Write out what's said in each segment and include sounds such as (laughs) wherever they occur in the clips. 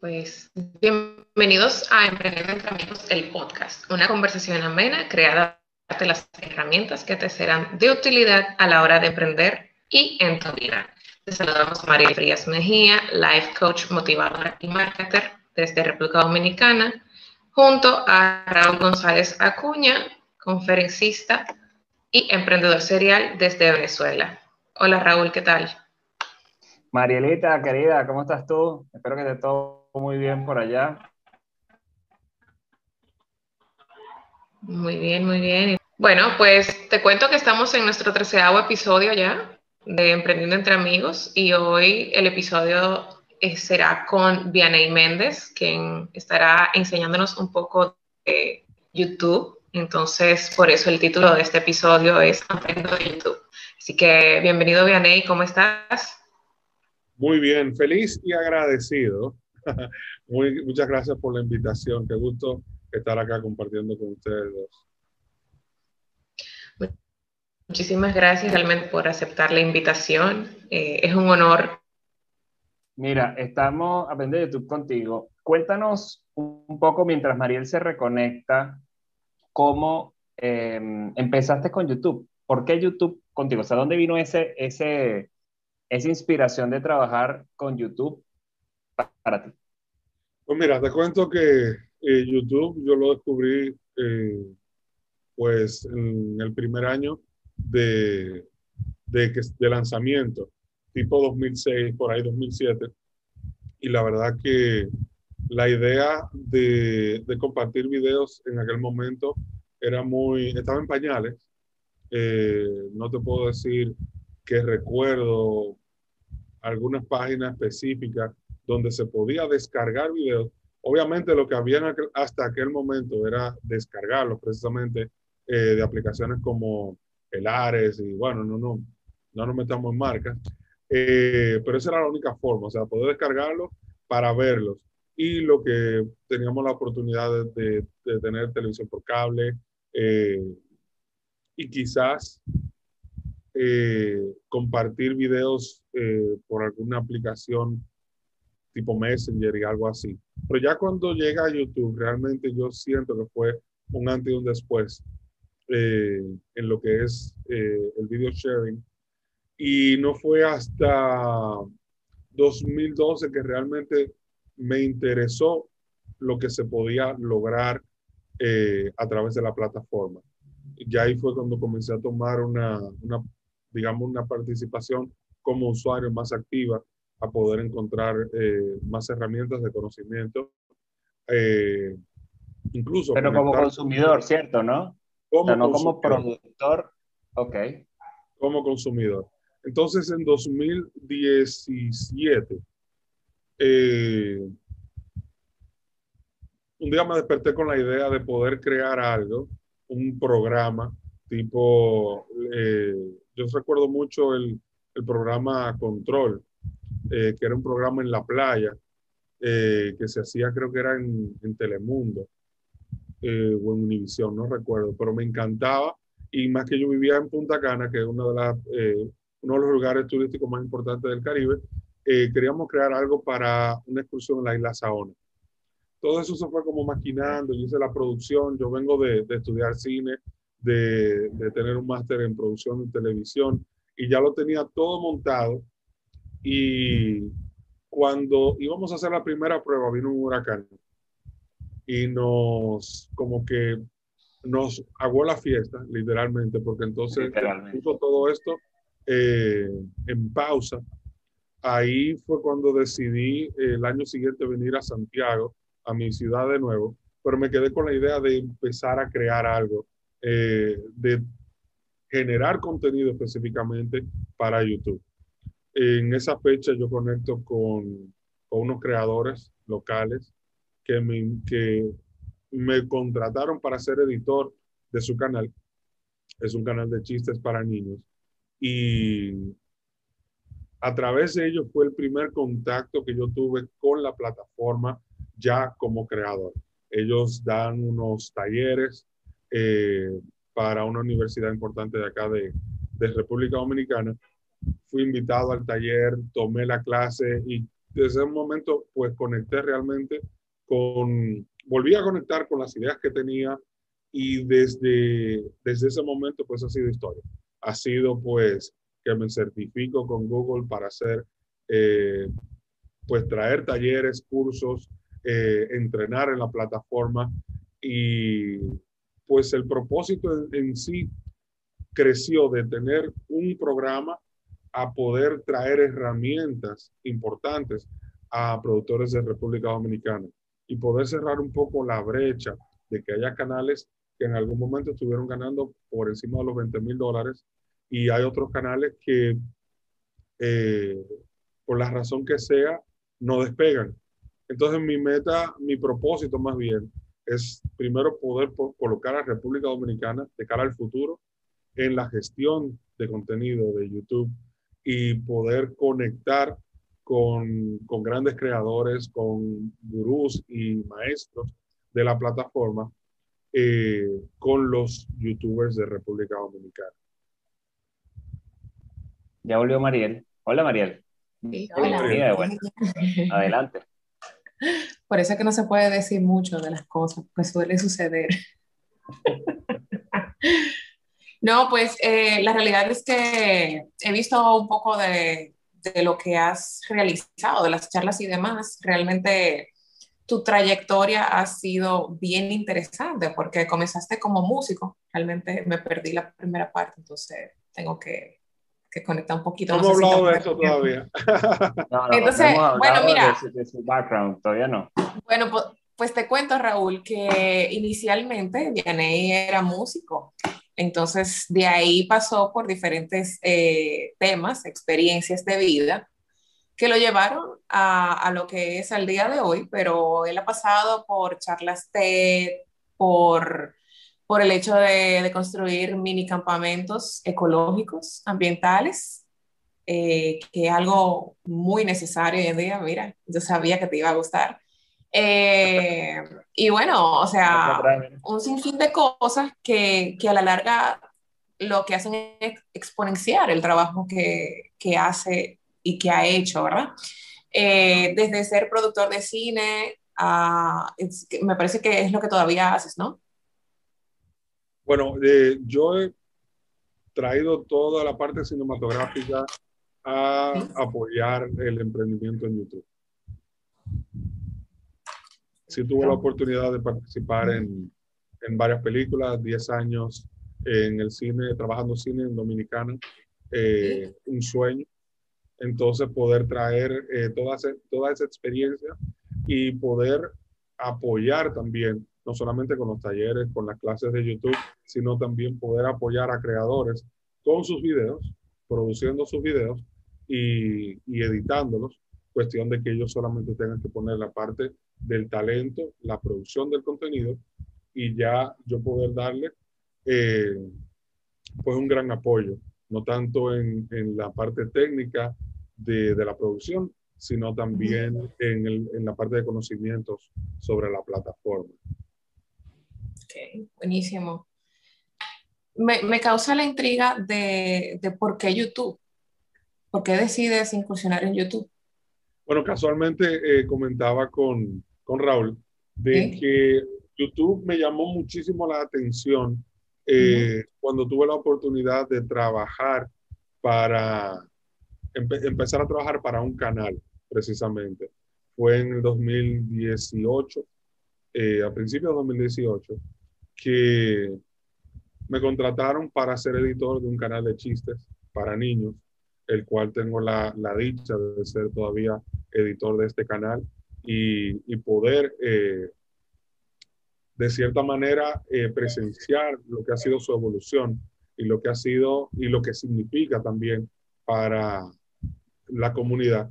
Pues bienvenidos a Emprendiendo entre Amigos, el podcast, una conversación amena creada de las herramientas que te serán de utilidad a la hora de emprender y en tu vida. Te saludamos María Frías Mejía, life coach, motivadora y marketer desde República Dominicana, junto a Raúl González Acuña, conferencista y emprendedor serial desde Venezuela. Hola Raúl, ¿qué tal? Marielita, querida, ¿cómo estás tú? Espero que esté todo muy bien por allá. Muy bien, muy bien. Bueno, pues te cuento que estamos en nuestro treceavo episodio ya de Emprendiendo entre Amigos y hoy el episodio eh, será con Vianey Méndez, quien estará enseñándonos un poco de YouTube. Entonces, por eso el título de este episodio es Aprendiendo de YouTube. Así que bienvenido Vianey, ¿cómo estás? Muy bien, feliz y agradecido. (laughs) Muy, muchas gracias por la invitación. Qué gusto estar acá compartiendo con ustedes dos. Muchísimas gracias realmente por aceptar la invitación. Eh, es un honor. Mira, estamos aprendiendo de YouTube contigo. Cuéntanos un poco mientras Mariel se reconecta, cómo eh, empezaste con YouTube. ¿Por qué YouTube contigo? O sea, ¿dónde vino ese, ese, esa inspiración de trabajar con YouTube para ti? Pues mira, te cuento que eh, YouTube yo lo descubrí eh, pues en el primer año de, de, de, lanzamiento, tipo 2006, por ahí 2007. Y la verdad que la idea de, de compartir videos en aquel momento era muy, estaba en pañales. Eh, no te puedo decir que recuerdo algunas páginas específicas donde se podía descargar videos. Obviamente lo que había hasta aquel momento era descargarlos precisamente eh, de aplicaciones como el Ares y bueno, no, no, no nos metamos en marcas, eh, pero esa era la única forma, o sea, poder descargarlos para verlos. Y lo que teníamos la oportunidad de, de, tener televisión por cable eh, y quizás eh, compartir videos eh, por alguna aplicación tipo Messenger y algo así. Pero ya cuando llega a YouTube, realmente yo siento que fue un antes y un después eh, en lo que es el video sharing. Y no fue hasta 2012 que realmente me interesó lo que se podía lograr a través de la plataforma. Ya ahí fue cuando comencé a tomar una, una digamos, una participación como usuario más activa a poder encontrar eh, más herramientas de conocimiento. Eh, incluso. Pero como consumidor, ¿cierto? ¿No? Como no como productor. Ok. Como consumidor. Entonces, en 2017, eh, un día me desperté con la idea de poder crear algo, un programa tipo yo recuerdo mucho el, el programa Control, eh, que era un programa en la playa, eh, que se hacía, creo que era en, en Telemundo eh, o en Univisión, no recuerdo, pero me encantaba. Y más que yo vivía en Punta Cana, que es uno de, las, uno de los lugares turísticos más importantes del Caribe, queríamos crear algo para una excursión en la isla Saona. Todo eso se fue como maquinando, yo hice la producción, yo vengo de, de estudiar cine, de, tener un máster en producción de televisión y ya lo tenía todo montado. Y cuando íbamos a hacer la primera prueba, vino un huracán y nos, como que nos aguó la fiesta, literalmente, porque entonces puso todo esto eh, en pausa. Ahí fue cuando decidí eh, el año siguiente venir a Santiago, a mi ciudad de nuevo, pero me quedé con la idea de empezar a crear algo eh, de generar contenido específicamente para YouTube. En esa fecha yo conecto con, con unos creadores locales que me, que me contrataron para ser editor de su canal. Es un canal de chistes para niños. Y a través de ellos fue el primer contacto que yo tuve con la plataforma ya como creador. Ellos dan unos talleres eh, para una universidad importante de acá de, de, República Dominicana. Fui invitado al taller, tomé la clase y desde ese momento, pues conecté realmente con, volví a conectar con las ideas que tenía y desde, desde ese momento, pues ha sido historia. Ha sido, pues, que me certifico con Google para hacer, eh, pues, traer talleres, cursos, eh, entrenar en la plataforma y, pues, el propósito en sí creció de tener un programa a poder traer herramientas importantes a productores de República Dominicana y poder cerrar un poco la brecha de que haya canales que en algún momento estuvieron ganando por encima de los 20 mil dólares y hay otros canales que eh, por la razón que sea no despegan. Entonces mi meta, mi propósito más bien es primero poder colocar a República Dominicana de cara al futuro en la gestión de contenido de YouTube y poder conectar con, con grandes creadores, con gurús y maestros de la plataforma, eh, con los youtubers de República Dominicana. Ya volvió Mariel. Hola Mariel. hola. Mariel. Adelante. Por eso es que no se puede decir mucho de las cosas, pues suele suceder. (laughs) No, pues eh, la realidad es que he visto un poco de, de, lo que has realizado, de las charlas y demás. Realmente tu trayectoria ha sido bien interesante porque comenzaste como músico. Realmente me perdí la primera parte, entonces tengo que, que conectar un poquito. No hemos hablado de eso todavía. (laughs) no, entonces, bueno, mira. De, su background, todavía no. Bueno, pues, pues, te cuento, Raúl, que inicialmente Vianey era músico entonces, de ahí pasó por diferentes eh, temas, experiencias de vida, que lo llevaron a, lo que es al día de hoy, pero él ha pasado por charlas TED, por, por el hecho de, construir mini campamentos ecológicos, ambientales, eh, que es algo muy necesario hoy en día. Mira, yo sabía que te iba a gustar. Eh, y bueno, o sea, un sinfín de cosas que, que, a la larga lo que hacen es exponenciar el trabajo que, que hace y que ha hecho, ¿verdad? Eh, desde ser productor de cine, a, me parece que es lo que todavía haces, ¿no? Bueno, eh, yo he traído toda la parte cinematográfica a apoyar el emprendimiento en YouTube sí tuve la oportunidad de participar en, en varias películas, 10 años en el cine, trabajando cine en Dominicana, eh, un sueño. Entonces poder traer eh, toda, toda esa experiencia y poder apoyar también, no solamente con los talleres, con las clases de YouTube, sino también poder apoyar a creadores con sus videos, produciendo sus videos y, y editándolos, cuestión de que ellos solamente tengan que poner la parte del talento, la producción del contenido y ya yo poder darle eh, pues un gran apoyo, no tanto en, en la parte técnica de, de, la producción, sino también en, el, en, la parte de conocimientos sobre la plataforma. Ok, buenísimo. Me, me causa la intriga de, de por qué YouTube. ¿Por qué decides incursionar en YouTube? Bueno, casualmente eh, comentaba con, con Raúl, de que YouTube me llamó muchísimo la atención eh, cuando tuve la oportunidad de trabajar para, empezar a trabajar para un canal, precisamente. Fue en el 2018, eh, a principios de 2018, que me contrataron para ser editor de un canal de chistes para niños, el cual tengo la, la dicha de ser todavía editor de este canal y, poder, eh, de cierta manera, eh, presenciar lo que ha sido su evolución y lo que ha sido y lo que significa también para la comunidad,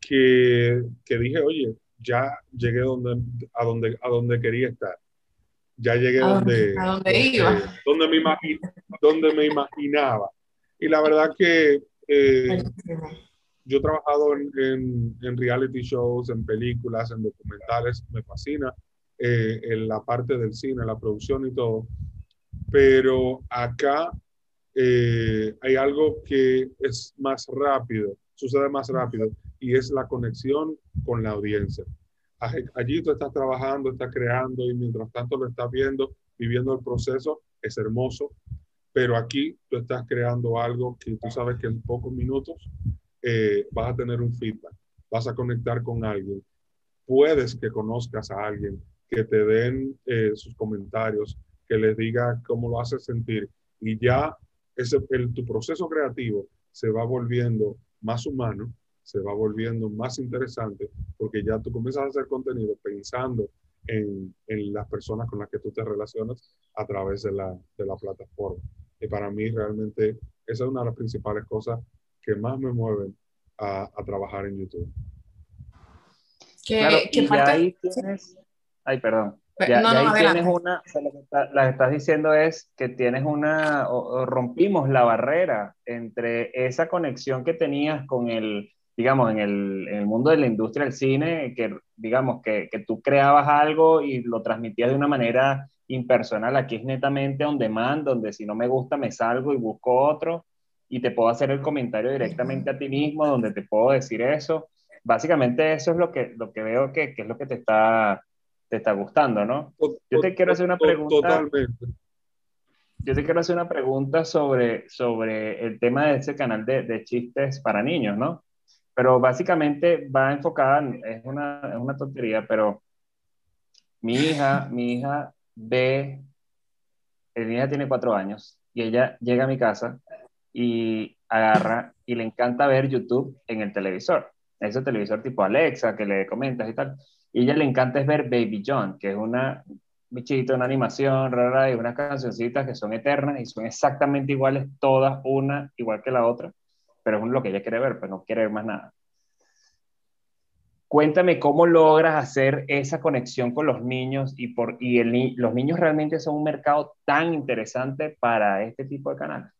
que, que dije, oye, ya llegué donde, a, donde, a donde quería estar. Ya llegué a donde, a donde, iba. Donde me, donde me imaginaba. Y la verdad que eh, yo he trabajado en, en, reality shows, en películas, en documentales, me fascina eh, en la parte del cine, la producción y todo, pero acá eh, hay algo que es más rápido, sucede más rápido, y es la conexión con la audiencia. Allí tú estás trabajando, estás creando y mientras tanto lo estás viendo, viviendo el proceso, es hermoso, pero aquí tú estás creando algo que tú sabes que en pocos minutos eh, vas a tener un feedback, vas a conectar con alguien, puedes que conozcas a alguien, que te den eh, sus comentarios, que les diga cómo lo hace sentir y ya ese, tu proceso creativo se va volviendo más humano, se va volviendo más interesante porque ya tú comienzas a hacer contenido pensando en, en las personas con las que tú te relacionas a través de la, de la plataforma. Y para mí realmente esa es una de las principales cosas que más me mueven a, a trabajar en YouTube. ¿Qué, ¿qué y ahí tienes... Ay, perdón. Ya, no, ahí tienes una, lo que está, estás diciendo es que tienes una, o, rompimos la barrera entre esa conexión que tenías con el, digamos, en el, en el mundo de la industria del cine, que digamos que, que, tú creabas algo y lo transmitías de una manera impersonal. Aquí es netamente on demand, donde si no me gusta me salgo y busco otro y te puedo hacer el comentario directamente a ti mismo, donde te puedo decir eso. Básicamente eso es lo que, lo que veo que, que es lo que te está, te está gustando, ¿no? Yo te quiero hacer una pregunta. Totalmente. Yo te quiero hacer una pregunta sobre, sobre el tema de ese canal de, de chistes para niños, ¿no? Pero básicamente va enfocada, es una, es una tontería, pero mi hija, mi hija ve, mi hija tiene cuatro años y ella llega a mi casa y agarra y le encanta ver YouTube en el televisor. Ese televisor tipo Alexa que le comentas y tal. Y ella le encanta es ver Baby John, que es una bichito, una animación rara y unas cancioncitas que son eternas y son exactamente iguales todas, una igual que la otra pero es lo que ella quiere ver, pues no quiere ver más nada. Cuéntame cómo logras hacer esa conexión con los niños y, por, y el, los niños realmente son un mercado tan interesante para este tipo de canales.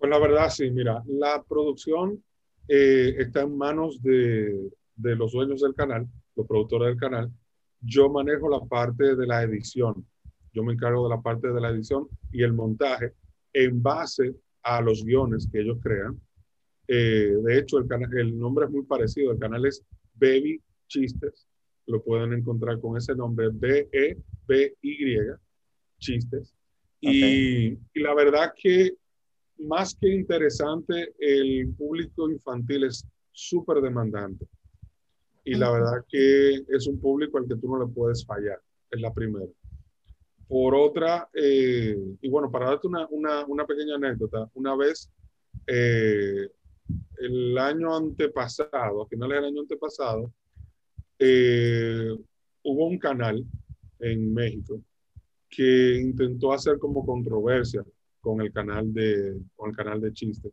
Pues la verdad, sí, mira, la producción eh, está en manos de, de los dueños del canal, los productores del canal. Yo manejo la parte de la edición. Yo me encargo de la parte de la edición y el montaje en base a los guiones que ellos crean. Eh, de hecho, el, canal, el nombre es muy parecido. El canal es Baby Chistes. Lo pueden encontrar con ese nombre, B-E-B-Y, Chistes. Y, y, la verdad que más que interesante, el público infantil es súper demandante. Y la verdad que es un público al que tú no le puedes fallar, es la primera. Por otra, eh, y bueno, para darte una, una, una pequeña anécdota, una vez, eh, el año antepasado, a finales del año antepasado, eh, hubo un canal en México que intentó hacer como controversia con el canal de, con el canal de chistes.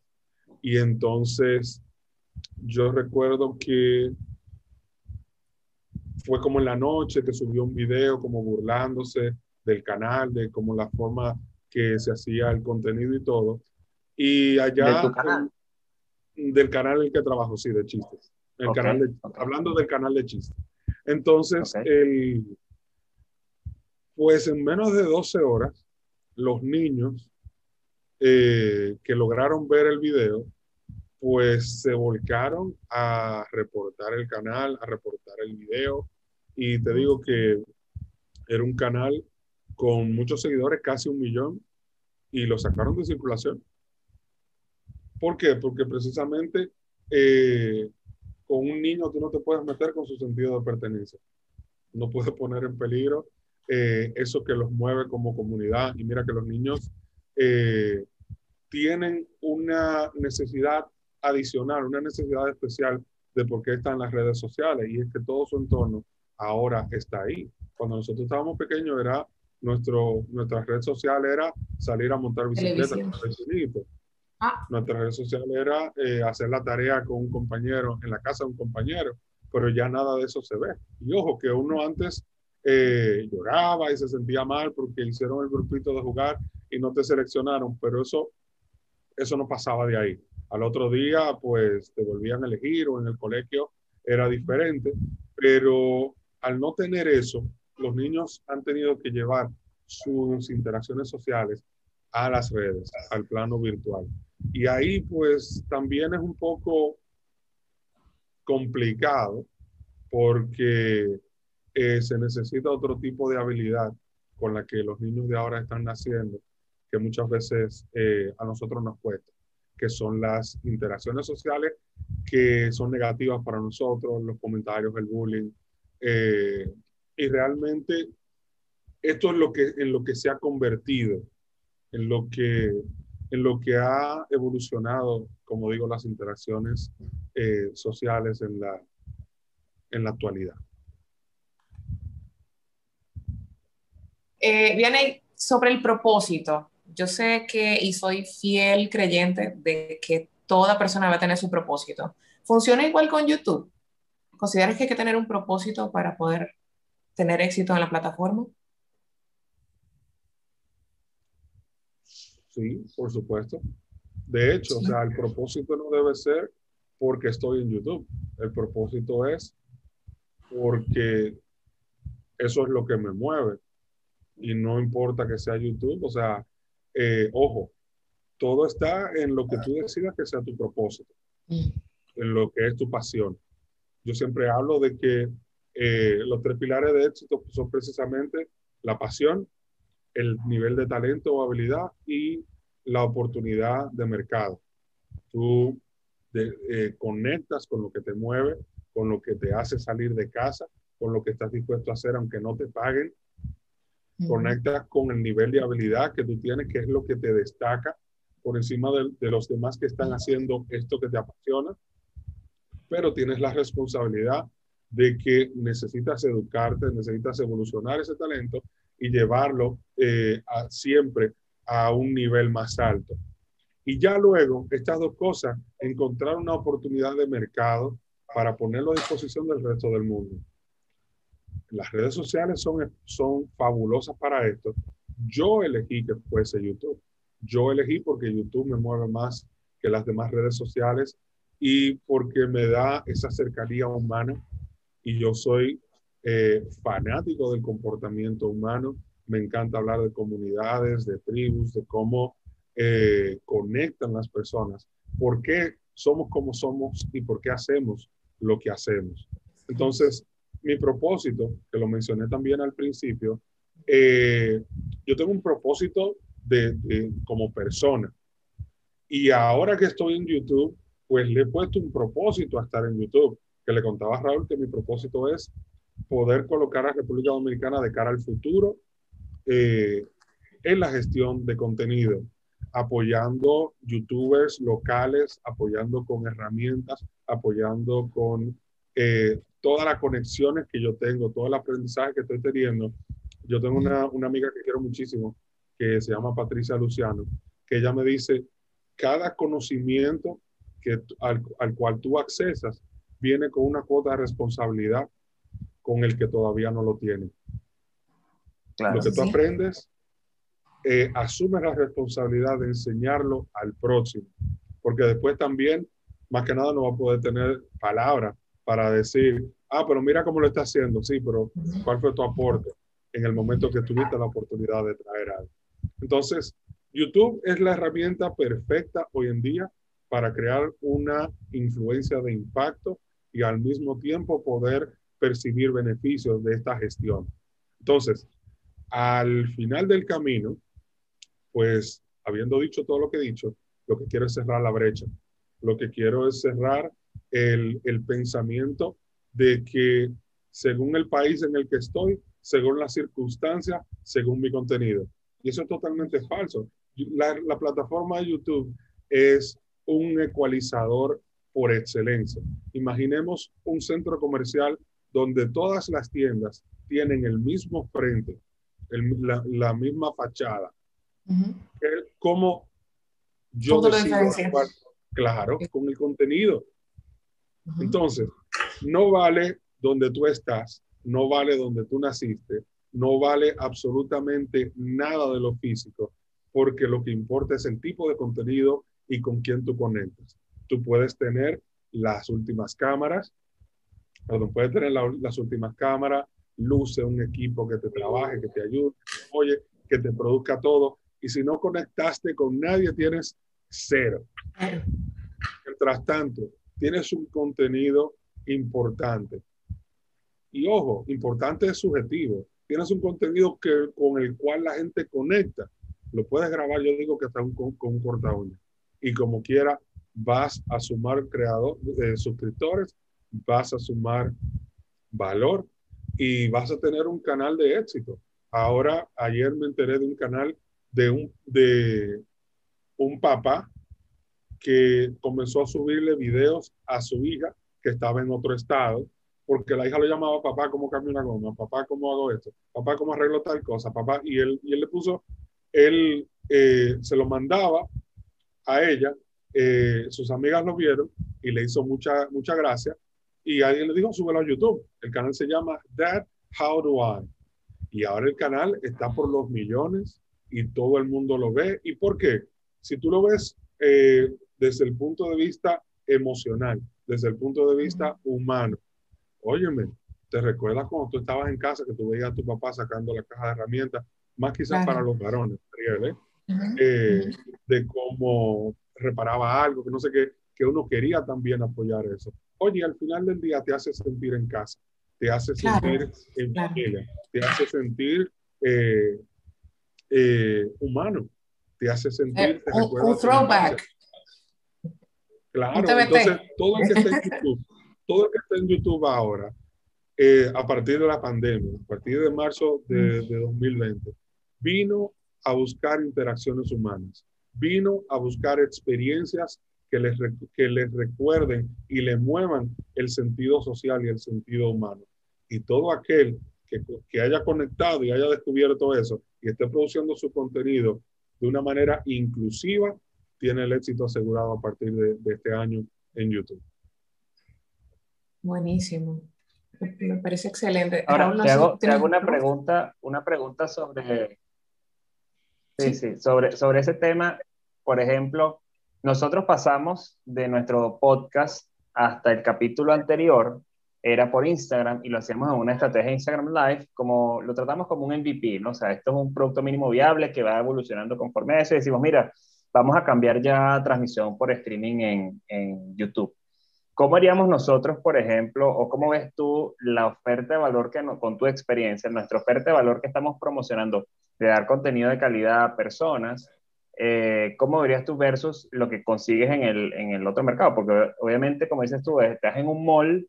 Y entonces yo recuerdo que fue como en la noche que subió un video como burlándose del canal, de cómo la forma que se hacía el contenido y todo. Y allá... ¿De canal? del canal en el que trabajo, sí, de chistes. El canal Hablando del canal de chistes. Entonces, pues en menos de 12 horas, los niños eh, que lograron ver el video, pues se volcaron a reportar el canal, a reportar el video. Y te digo que era un canal con muchos seguidores, casi un millón, y lo sacaron de circulación. ¿Por qué? Porque precisamente eh, con un niño tú no te puedes meter con su sentido de pertenencia. No puedes poner en peligro eh, eso que los mueve como comunidad. Y mira que los niños eh, tienen una necesidad adicional, una necesidad especial de por qué están las redes sociales. Y es que todo su entorno ahora está ahí. Cuando nosotros estábamos pequeños era nuestro, nuestra red social era salir a montar bicicleta con Ah. Nuestra red social era eh, hacer la tarea con un compañero, en la casa de un compañero, pero ya nada de eso se ve. Y ojo, que uno antes eh, lloraba y se sentía mal porque hicieron el grupito de jugar y no te seleccionaron, pero eso, eso no pasaba de ahí. Al otro día, pues te volvían a elegir o en el colegio era diferente, pero al no tener eso, los niños han tenido que llevar sus interacciones sociales a las redes, al plano virtual. Y ahí pues también es un poco complicado porque eh, se necesita otro tipo de habilidad con la que los niños de ahora están naciendo, que muchas veces eh, a nosotros nos cuesta, que son las interacciones sociales que son negativas para nosotros, los comentarios, el bullying. Eh, y realmente esto es lo que, en lo que se ha convertido, en lo que, en lo que ha evolucionado, como digo, las interacciones sociales en la, en la actualidad. Eh, viene sobre el propósito. Yo sé que y soy fiel creyente de que toda persona va a tener su propósito. ¿Funciona igual con YouTube? ¿Consideras que hay que tener un propósito para poder tener éxito en la plataforma? Sí, por supuesto. De hecho, o sea, el propósito no debe ser porque estoy en YouTube. El propósito es porque eso es lo que me mueve y no importa que sea YouTube, o sea, eh, ojo, todo está en lo que tú decidas que sea tu propósito, mm. en lo que es tu pasión. Yo siempre hablo de que eh, los tres pilares de éxito son precisamente la pasión, el nivel de talento o habilidad y la oportunidad de mercado. Tú eh, conectas con lo que te mueve, con lo que te hace salir de casa, con lo que estás dispuesto a hacer aunque no te paguen conectas con el nivel de habilidad que tú tienes, que es lo que te destaca por encima de, los demás que están haciendo esto que te apasiona, pero tienes la responsabilidad de que necesitas educarte, necesitas evolucionar ese talento y llevarlo eh, siempre a un nivel más alto. Y ya luego, estas dos cosas, encontrar una oportunidad de mercado para ponerlo a disposición del resto del mundo las redes sociales son, son fabulosas para esto. Yo elegí que fuese YouTube. Yo elegí porque YouTube me mueve más que las demás redes sociales y porque me da esa cercanía humana y yo soy eh, fanático del comportamiento humano. Me encanta hablar de comunidades, de tribus, de cómo eh, conectan las personas, por qué somos como somos y por qué hacemos lo que hacemos. Entonces, mi propósito, que lo mencioné también al principio, eh, yo tengo un propósito de, como persona. Y ahora que estoy en YouTube, pues le he puesto un propósito a estar en YouTube, que le contaba a Raúl que mi propósito es poder colocar a República Dominicana de cara al futuro eh, en la gestión de contenido, apoyando youtubers locales, apoyando con herramientas, apoyando con eh, todas las conexiones que yo tengo, todo el aprendizaje que estoy teniendo. Yo tengo una, una amiga que quiero muchísimo, que se llama Patricia Luciano, que ella me dice, cada conocimiento que, al, al cual tú accesas viene con una cuota de responsabilidad con el que todavía no lo tiene. lo que tú aprendes, eh, asume la responsabilidad de enseñarlo al próximo, porque después también, más que nada, no va a poder tener palabras para decir, ah, pero mira cómo lo está haciendo, sí, pero ¿cuál fue tu aporte en el momento que tuviste la oportunidad de traer algo? Entonces, YouTube es la herramienta perfecta hoy en día para crear una influencia de impacto y al mismo tiempo poder percibir beneficios de esta gestión. Entonces, al final del camino, pues habiendo dicho todo lo que he dicho, lo que quiero es cerrar la brecha. Lo que quiero es cerrar el, el pensamiento de que según el país en el que estoy, según las circunstancias, según mi contenido. Y eso es totalmente falso. La, la, plataforma de YouTube es un ecualizador por excelencia. Imaginemos un centro comercial donde todas las tiendas tienen el mismo frente, el, la, la, misma fachada. Uh -huh. Como yo decido, claro, con el contenido. Entonces, no vale donde tú estás, no vale donde tú naciste, no vale absolutamente nada de lo físico, porque lo que importa es el tipo de contenido y con quién tú conectas. Tú puedes tener las últimas cámaras, perdón, puedes tener la, las últimas cámaras, luce un equipo que te trabaje, que te ayude, oye, que te produzca todo. Y si no conectaste con nadie, tienes cero. Mientras tanto, tienes un contenido importante. Y ojo, importante es subjetivo. Tienes un contenido que, con el cual la gente conecta. Lo puedes grabar, yo digo que está con, con un corta Y como quiera, vas a sumar creador, eh, suscriptores, vas a sumar valor y vas a tener un canal de éxito. Ahora, ayer me enteré de un canal de un, de un papá que comenzó a subirle videos a su hija que estaba en otro estado, porque la hija lo llamaba papá, ¿cómo cambio una goma? Papá, ¿cómo hago esto? Papá, ¿cómo arreglo tal cosa? Papá, y él, y él le puso, él eh, se lo mandaba a ella, eh, sus amigas lo vieron y le hizo mucha, mucha gracia, y alguien le dijo, súbelo a YouTube. El canal se llama Dad, How Do I? Y ahora el canal está por los millones y todo el mundo lo ve. ¿Y por qué? Si tú lo ves eh, desde el punto de vista emocional, desde el punto de vista humano. Óyeme, ¿te recuerdas cuando tú estabas en casa que tú veías a tu papá sacando la caja de herramientas? Más quizás para los varones, ¿eh? Eh, de cómo reparaba algo, que no sé qué, que uno quería también apoyar eso. Oye, al final del día te hace sentir en casa, te hace sentir en familia, te hace sentir eh, humano, te hace sentir... un throwback. Claro, entonces todo el que está en YouTube, todo el que está en YouTube ahora, eh, a partir de la pandemia, a partir de marzo de, 2020, vino a buscar interacciones humanas, vino a buscar experiencias que les, que les recuerden y le muevan el sentido social y el sentido humano. Y todo aquel que, que, haya conectado y haya descubierto eso y esté produciendo su contenido de una manera inclusiva, tiene el éxito asegurado a partir de, este año en YouTube. Buenísimo. Me parece excelente. Ahora, te, hago, te hago, una pregunta, una pregunta sobre, sí, sí, sobre, sobre ese tema. Por ejemplo, nosotros pasamos de nuestro podcast hasta el capítulo anterior, era por Instagram y lo hacíamos en una estrategia Instagram Live, como lo tratamos como un MVP, ¿no? O sea, esto es un producto mínimo viable que va evolucionando conforme a eso y decimos, mira, vamos a cambiar ya transmisión por streaming en, en YouTube. ¿Cómo haríamos nosotros, por ejemplo, o cómo ves tú la oferta de valor que con tu experiencia, nuestra oferta de valor que estamos promocionando de dar contenido de calidad a personas? Eh, ¿Cómo verías tú versus lo que consigues en el, en el otro mercado? Porque obviamente, como dices tú, estás en un mall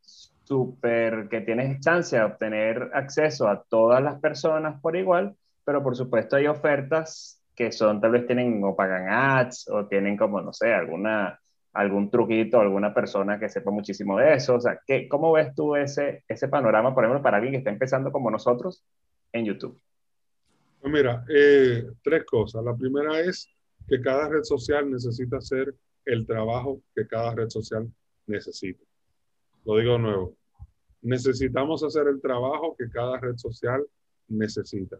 súper que tienes chance de obtener acceso a todas las personas por igual, pero por supuesto hay ofertas que son, tal vez tienen o pagan ads o tienen como, no sé, alguna, algún truquito, alguna persona que sepa muchísimo de eso. O sea, ¿qué, ¿cómo ves tú ese, ese panorama, por ejemplo, para alguien que está empezando como nosotros en YouTube? Pues mira, eh, tres cosas. La primera es que cada red social necesita hacer el trabajo que cada red social necesita. Lo digo de nuevo. Necesitamos hacer el trabajo que cada red social necesita.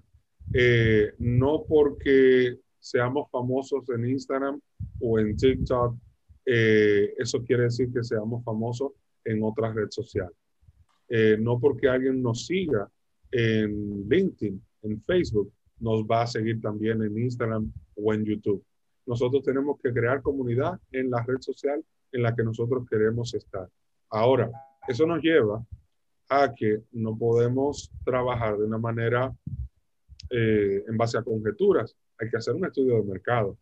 Eh, no porque seamos famosos en Instagram o en TikTok, eh, eso quiere decir que seamos famosos en otra red social. Eh, no porque alguien nos siga en LinkedIn, en Facebook, nos va a seguir también en Instagram o en YouTube. Nosotros tenemos que crear comunidad en la red social en la que nosotros queremos estar. Ahora, eso nos lleva a que no podemos trabajar de una manera eh, en base a conjeturas. Hay que hacer un estudio de mercado.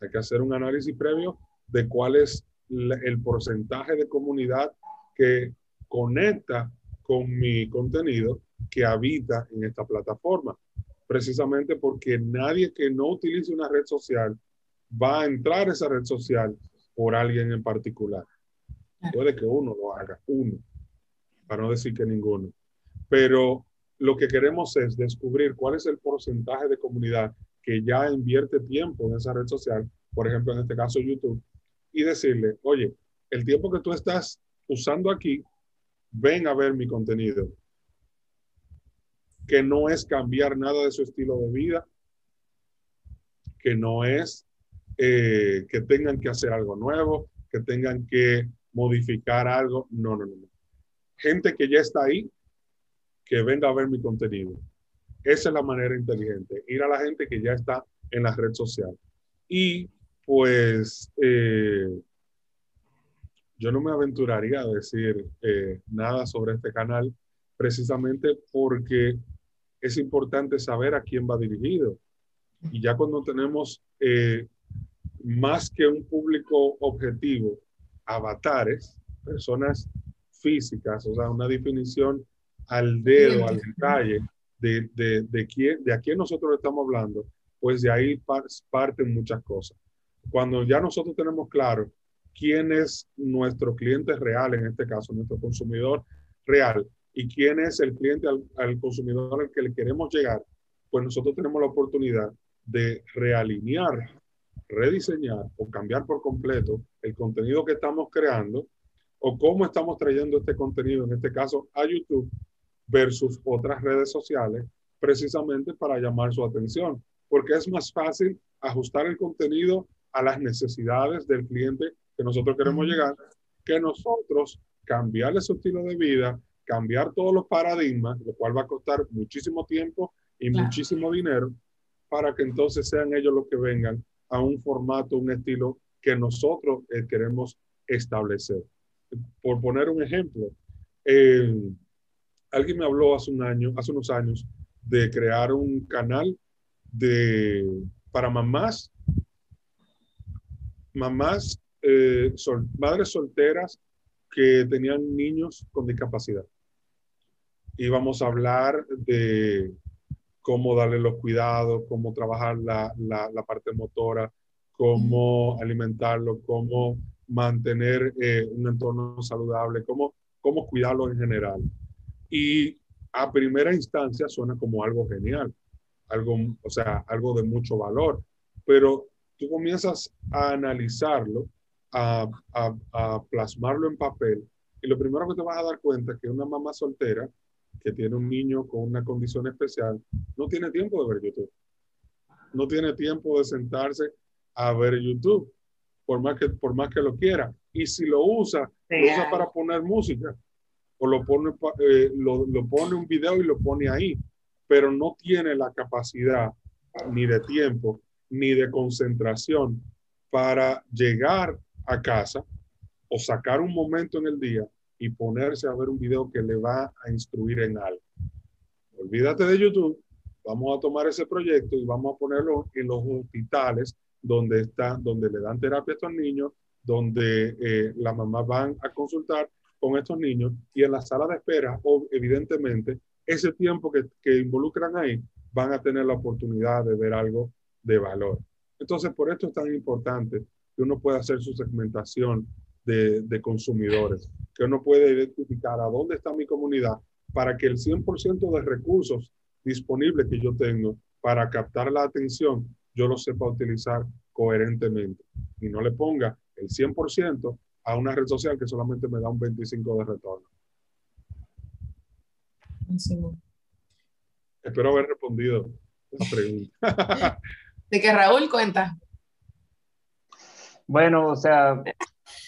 Hay que hacer un análisis previo de cuál es el porcentaje de comunidad que conecta con mi contenido que habita en esta plataforma. Precisamente porque nadie que no utilice una red social va a entrar a esa red social por alguien en particular. Puede que uno lo haga, uno, para no decir que ninguno. Pero lo que queremos es descubrir cuál es el porcentaje de comunidad que ya invierte tiempo en esa red social, por ejemplo, en este caso YouTube, y decirle, oye, el tiempo que tú estás usando aquí, ven a ver mi contenido, que no es cambiar nada de su estilo de vida, que no es eh, que tengan que hacer algo nuevo, que tengan que modificar algo, no, no, no. Gente que ya está ahí, que venga a ver mi contenido. Esa es la manera inteligente, ir a la gente que ya está en la red social. Y pues eh, yo no me aventuraría a decir eh, nada sobre este canal precisamente porque es importante saber a quién va dirigido. Y ya cuando tenemos eh, más que un público objetivo, avatares, personas físicas, o sea, una definición al dedo, al detalle de, de, de, quién, de a quién nosotros estamos hablando, pues de ahí parten muchas cosas. Cuando ya nosotros tenemos claro quién es nuestro cliente real, en este caso, nuestro consumidor real, y quién es el cliente al, al consumidor al que le queremos llegar, pues nosotros tenemos la oportunidad de realinear, rediseñar o cambiar por completo el contenido que estamos creando o cómo estamos trayendo este contenido, en este caso a YouTube versus otras redes sociales, precisamente para llamar su atención, porque es más fácil ajustar el contenido a las necesidades del cliente que nosotros queremos llegar, que nosotros cambiarle su estilo de vida, cambiar todos los paradigmas, lo cual va a costar muchísimo tiempo y muchísimo dinero, para que entonces sean ellos los que vengan a un formato, un estilo que nosotros eh, queremos establecer. Por poner un ejemplo, eh, alguien me habló hace un año, hace unos años, de crear un canal de, para mamás, mamás, eh, madres solteras que tenían niños con discapacidad. Y vamos a hablar de cómo darle los cuidados, cómo trabajar la, la, parte motora, cómo alimentarlo, cómo mantener eh, un entorno saludable, cómo, cómo cuidarlo en general. Y a primera instancia suena como algo genial, algo, o sea, algo de mucho valor, pero tú comienzas a analizarlo, a, a, a plasmarlo en papel, y lo primero que te vas a dar cuenta es que una mamá soltera que tiene un niño con una condición especial, no tiene tiempo de ver YouTube. No tiene tiempo de sentarse a ver YouTube, por más que, por más que lo quiera. Y si lo usa, lo usa para poner música, o lo pone, eh, lo, lo pone un video y lo pone ahí, pero no tiene la capacidad ni de tiempo, ni de concentración para llegar a casa o sacar un momento en el día y ponerse a ver un video que le va a instruir en algo. Olvídate de YouTube, vamos a tomar ese proyecto y vamos a ponerlo en los hospitales donde está, donde le dan terapia a estos niños, donde eh, las mamás van a consultar con estos niños y en la sala de espera, evidentemente, ese tiempo que, involucran ahí, van a tener la oportunidad de ver algo de valor. Entonces, por esto es tan importante que uno pueda hacer su segmentación de, de consumidores que uno puede identificar a dónde está mi comunidad para que el 100% de recursos disponibles que yo tengo para captar la atención, yo lo sepa utilizar coherentemente y no le ponga el 100% a una red social que solamente me da un 25% de retorno. Espero haber respondido la pregunta. (laughs) de que Raúl cuenta. Bueno, o sea,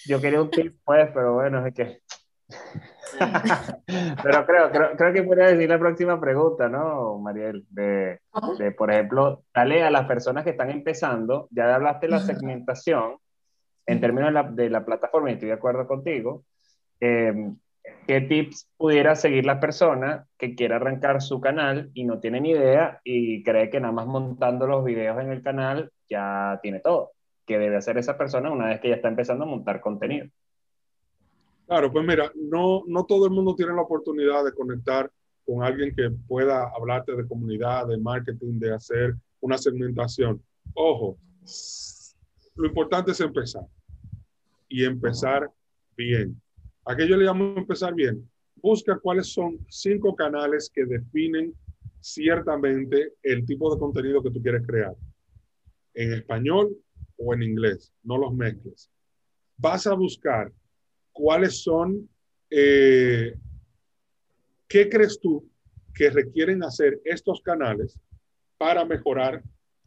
yo quería un tip, pues, pero bueno, es que. (laughs) pero creo, creo, creo, que podría decir la próxima pregunta, ¿no, Mariel? De, de, por ejemplo, dale a las personas que están empezando, ya hablaste de la segmentación en términos de la, de la plataforma, y estoy de acuerdo contigo. Eh, ¿Qué tips pudiera seguir la persona que quiera arrancar su canal y no tiene ni idea y cree que nada más montando los videos en el canal ya tiene todo? que debe hacer esa persona una vez que ya está empezando a montar contenido. Claro, pues mira, no, no todo el mundo tiene la oportunidad de conectar con alguien que pueda hablarte de comunidad, de marketing, de hacer una segmentación. Ojo, lo importante es empezar y empezar bien. ¿A qué yo le llamo empezar bien? Busca cuáles son cinco canales que definen ciertamente el tipo de contenido que tú quieres crear. En español, o en inglés, no los mezcles. Vas a buscar cuáles son, eh, qué crees tú que requieren hacer estos canales para mejorar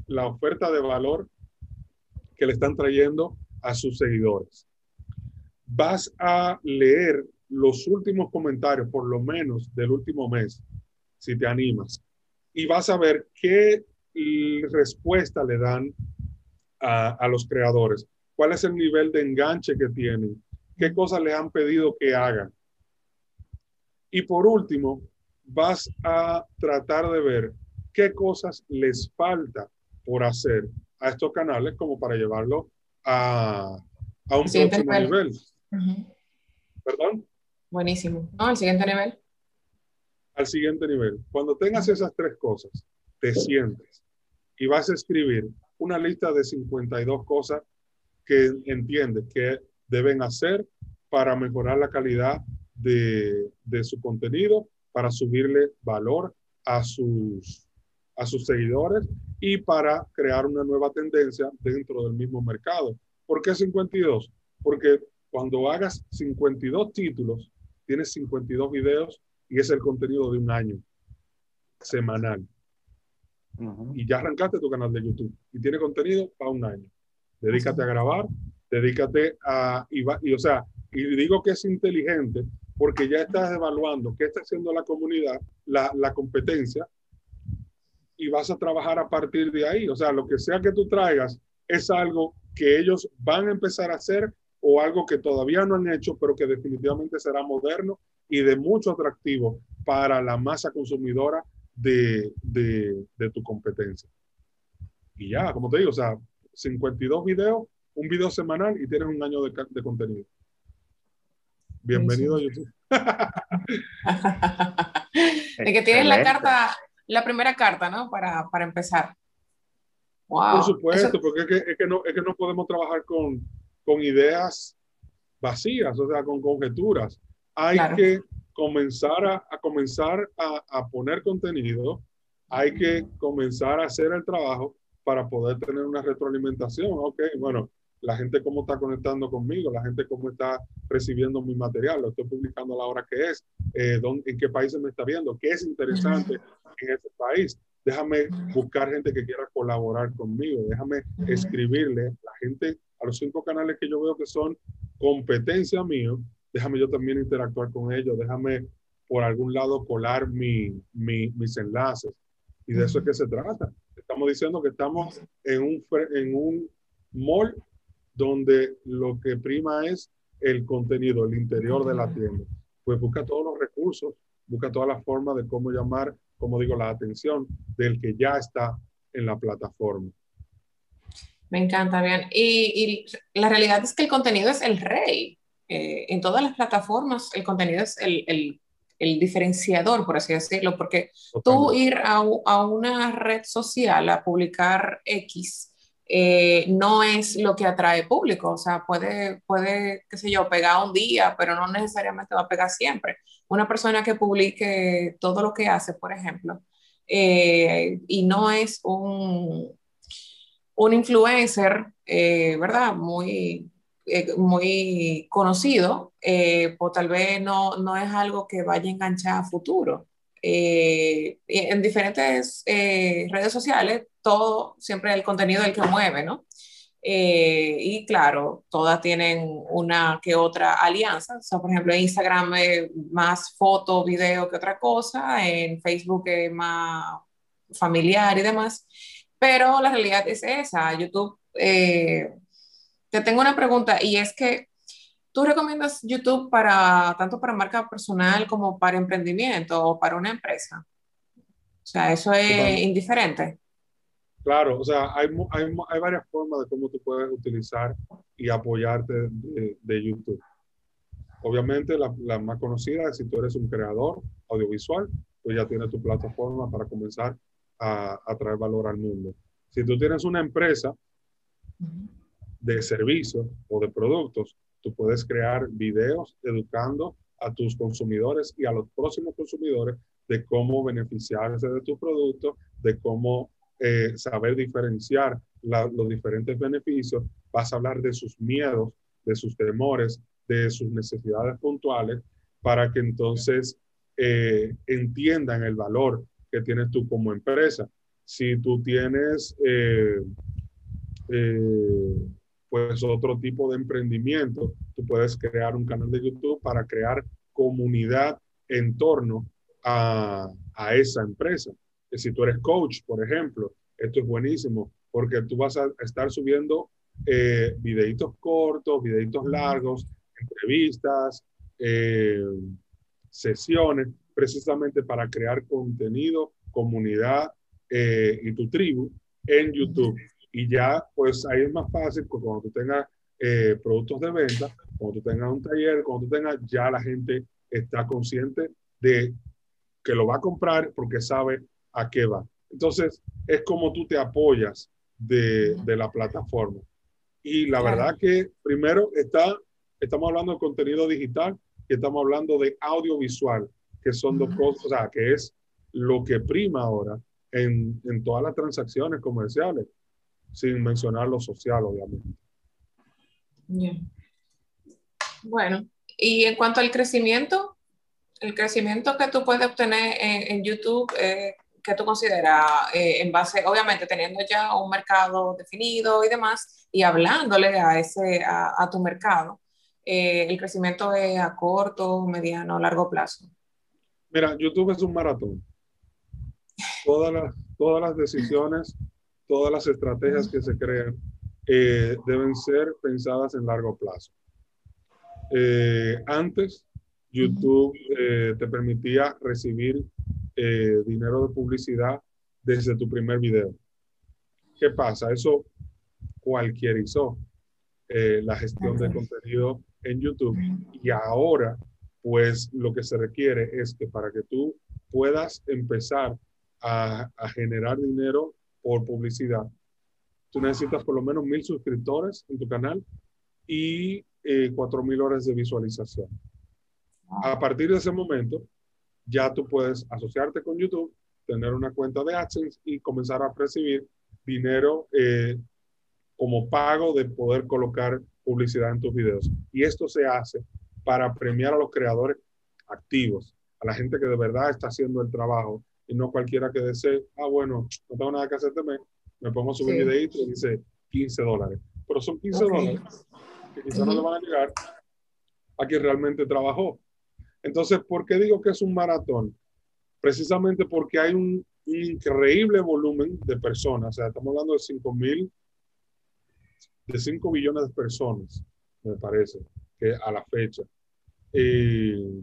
la oferta de valor que le están trayendo a sus seguidores. Vas a leer los últimos comentarios, por lo menos del último mes, si te animas, y vas a ver qué respuesta le dan a, los creadores, cuál es el nivel de enganche que tienen, qué cosas les han pedido que hagan. Y por último, vas a tratar de ver qué cosas les falta por hacer a estos canales como para llevarlo a, a un próximo nivel. ¿Perdón? Buenísimo. No, al siguiente nivel. Al siguiente nivel. Cuando tengas esas tres cosas, te sientes y vas a escribir una lista de 52 cosas que entiendes que deben hacer para mejorar la calidad de, de su contenido, para subirle valor a sus, a sus seguidores y para crear una nueva tendencia dentro del mismo mercado. ¿Por qué 52? Porque cuando hagas 52 títulos, tienes 52 videos y es el contenido de un año semanal. Y ya arrancaste tu canal de YouTube y tiene contenido para un año. Dedícate a grabar, dedícate a, y, y, o sea, y digo que es inteligente porque ya estás evaluando qué está haciendo la comunidad, la, la competencia, y vas a trabajar a partir de ahí. O sea, lo que sea que tú traigas es algo que ellos van a empezar a hacer o algo que todavía no han hecho, pero que definitivamente será moderno y de mucho atractivo para la masa consumidora de, de, de tu competencia. Y ya, como te digo, o sea, 52 videos, un video semanal y tienes un año de, de contenido. Bienvenido a YouTube. (laughs) (laughs) de que tienes la carta, la primera carta, ¿no? Para, para empezar. Wow. Por supuesto, porque es que, es que, no, es que no podemos trabajar con, con ideas vacías, o sea, con conjeturas. Hay que comenzar a, a comenzar a, a, poner contenido, hay que comenzar a hacer el trabajo para poder tener una retroalimentación. Ok, bueno, la gente cómo está conectando conmigo, la gente cómo está recibiendo mi material, lo estoy publicando a la hora que es, eh, dónde, en qué países me está viendo, qué es interesante en ese país. Déjame buscar gente que quiera colaborar conmigo, déjame escribirle a la gente, a los cinco canales que yo veo que son competencia mío, déjame yo también interactuar con ellos, déjame por algún lado colar mi, mi, mis enlaces. Y de eso es que se trata. Estamos diciendo que estamos en un, en un mall donde lo que prima es el contenido, el interior de la tienda. Pues busca todos los recursos, busca todas las formas de cómo llamar, como digo, la atención del que ya está en la plataforma. Me encanta, bien. Y, y la realidad es que el contenido es el rey. Eh, en todas las plataformas, el contenido es el, el, el diferenciador, por así decirlo, porque tú ir a, a, una red social a publicar X eh, no es lo que atrae público. O sea, puede, puede, qué sé yo, pegar un día, pero no necesariamente va a pegar siempre. Una persona que publique todo lo que hace, por ejemplo, eh, y no es un, un influencer, eh, ¿verdad? Muy, muy conocido, pues tal vez no, no es algo que vaya a enganchar a futuro. En diferentes redes sociales todo, siempre el contenido el que mueve, ¿no? Eh, y claro, todas tienen una que otra alianza. O sea, por ejemplo, en Instagram es más foto, video que otra cosa, en Facebook es más familiar y demás. Pero la realidad es esa. YouTube, eh, te tengo una pregunta y es que tú recomiendas YouTube para tanto para marca personal como para emprendimiento o para una empresa. O sea, eso es indiferente. Claro, o sea, hay, hay, hay, varias formas de cómo tú puedes utilizar y apoyarte de, de YouTube. Obviamente, la, la, más conocida es si tú eres un creador audiovisual, pues ya tienes tu plataforma para comenzar a, a traer valor al mundo. Si tú tienes una empresa de servicios o de productos, tú puedes crear videos educando a tus consumidores y a los próximos consumidores de cómo beneficiarse de tu producto, de cómo eh, saber diferenciar los diferentes beneficios, vas a hablar de sus miedos, de sus temores, de sus necesidades puntuales, para que entonces eh, entiendan el valor que tienes tú como empresa. Si tú tienes eh, pues otro tipo de emprendimiento, tú puedes crear un canal de YouTube para crear comunidad en torno a, a esa empresa si tú eres coach, por ejemplo, esto es buenísimo porque tú vas a estar subiendo eh, videitos cortos, videitos largos entrevistas, eh, sesiones, precisamente para crear contenido, comunidad eh, y tu tribu en YouTube. Y ya, pues ahí es más fácil, porque cuando tú tengas eh, productos de venta, cuando tú tengas un taller, cuando tú tengas, ya la gente está consciente de que lo va a comprar porque sabe a qué va. Entonces, es como tú te apoyas de, de la plataforma. Y la verdad que primero está, estamos hablando de contenido digital y estamos hablando de audiovisual, que son dos cosas, o sea, que es lo que prima ahora en, en todas las transacciones comerciales, sin mencionar lo social, obviamente. Bueno, y en cuanto al crecimiento, el crecimiento que tú puedes obtener en, YouTube, eh, ¿qué tú consideras eh, en base, obviamente teniendo ya un mercado definido y demás, y hablándole a, ese, a, tu mercado? Eh, ¿El crecimiento es a corto, mediano, largo plazo? Mira, YouTube es un maratón. Todas las, todas las decisiones, todas las estrategias que se crean eh, deben ser pensadas en largo plazo. Eh, antes, YouTube te permitía recibir eh, dinero de publicidad desde tu primer video. ¿Qué pasa? Eso cualquierizó eh, la gestión de contenido en YouTube y ahora pues lo que se requiere es que para que tú puedas empezar a, generar dinero por publicidad, tú necesitas por lo menos mil suscriptores en tu canal y eh, cuatro mil horas de visualización. A partir de ese momento, ya tú puedes asociarte con YouTube, tener una cuenta de AdSense y comenzar a recibir dinero eh, como pago de poder colocar publicidad en tus videos. Y esto se hace para premiar a los creadores activos, a la gente que de verdad está haciendo el trabajo y no cualquiera que desee, ah, bueno, no tengo nada que hacer mes, me pongo a subir videito y dice 15 dólares. Pero son 15 dólares que quizás no le van a llegar a quien realmente trabajó. Entonces, ¿por qué digo que es un maratón? Precisamente porque hay un, increíble volumen de personas, o sea, estamos hablando de 5 mil, de 5 billones de personas, me parece, que a la fecha, eh,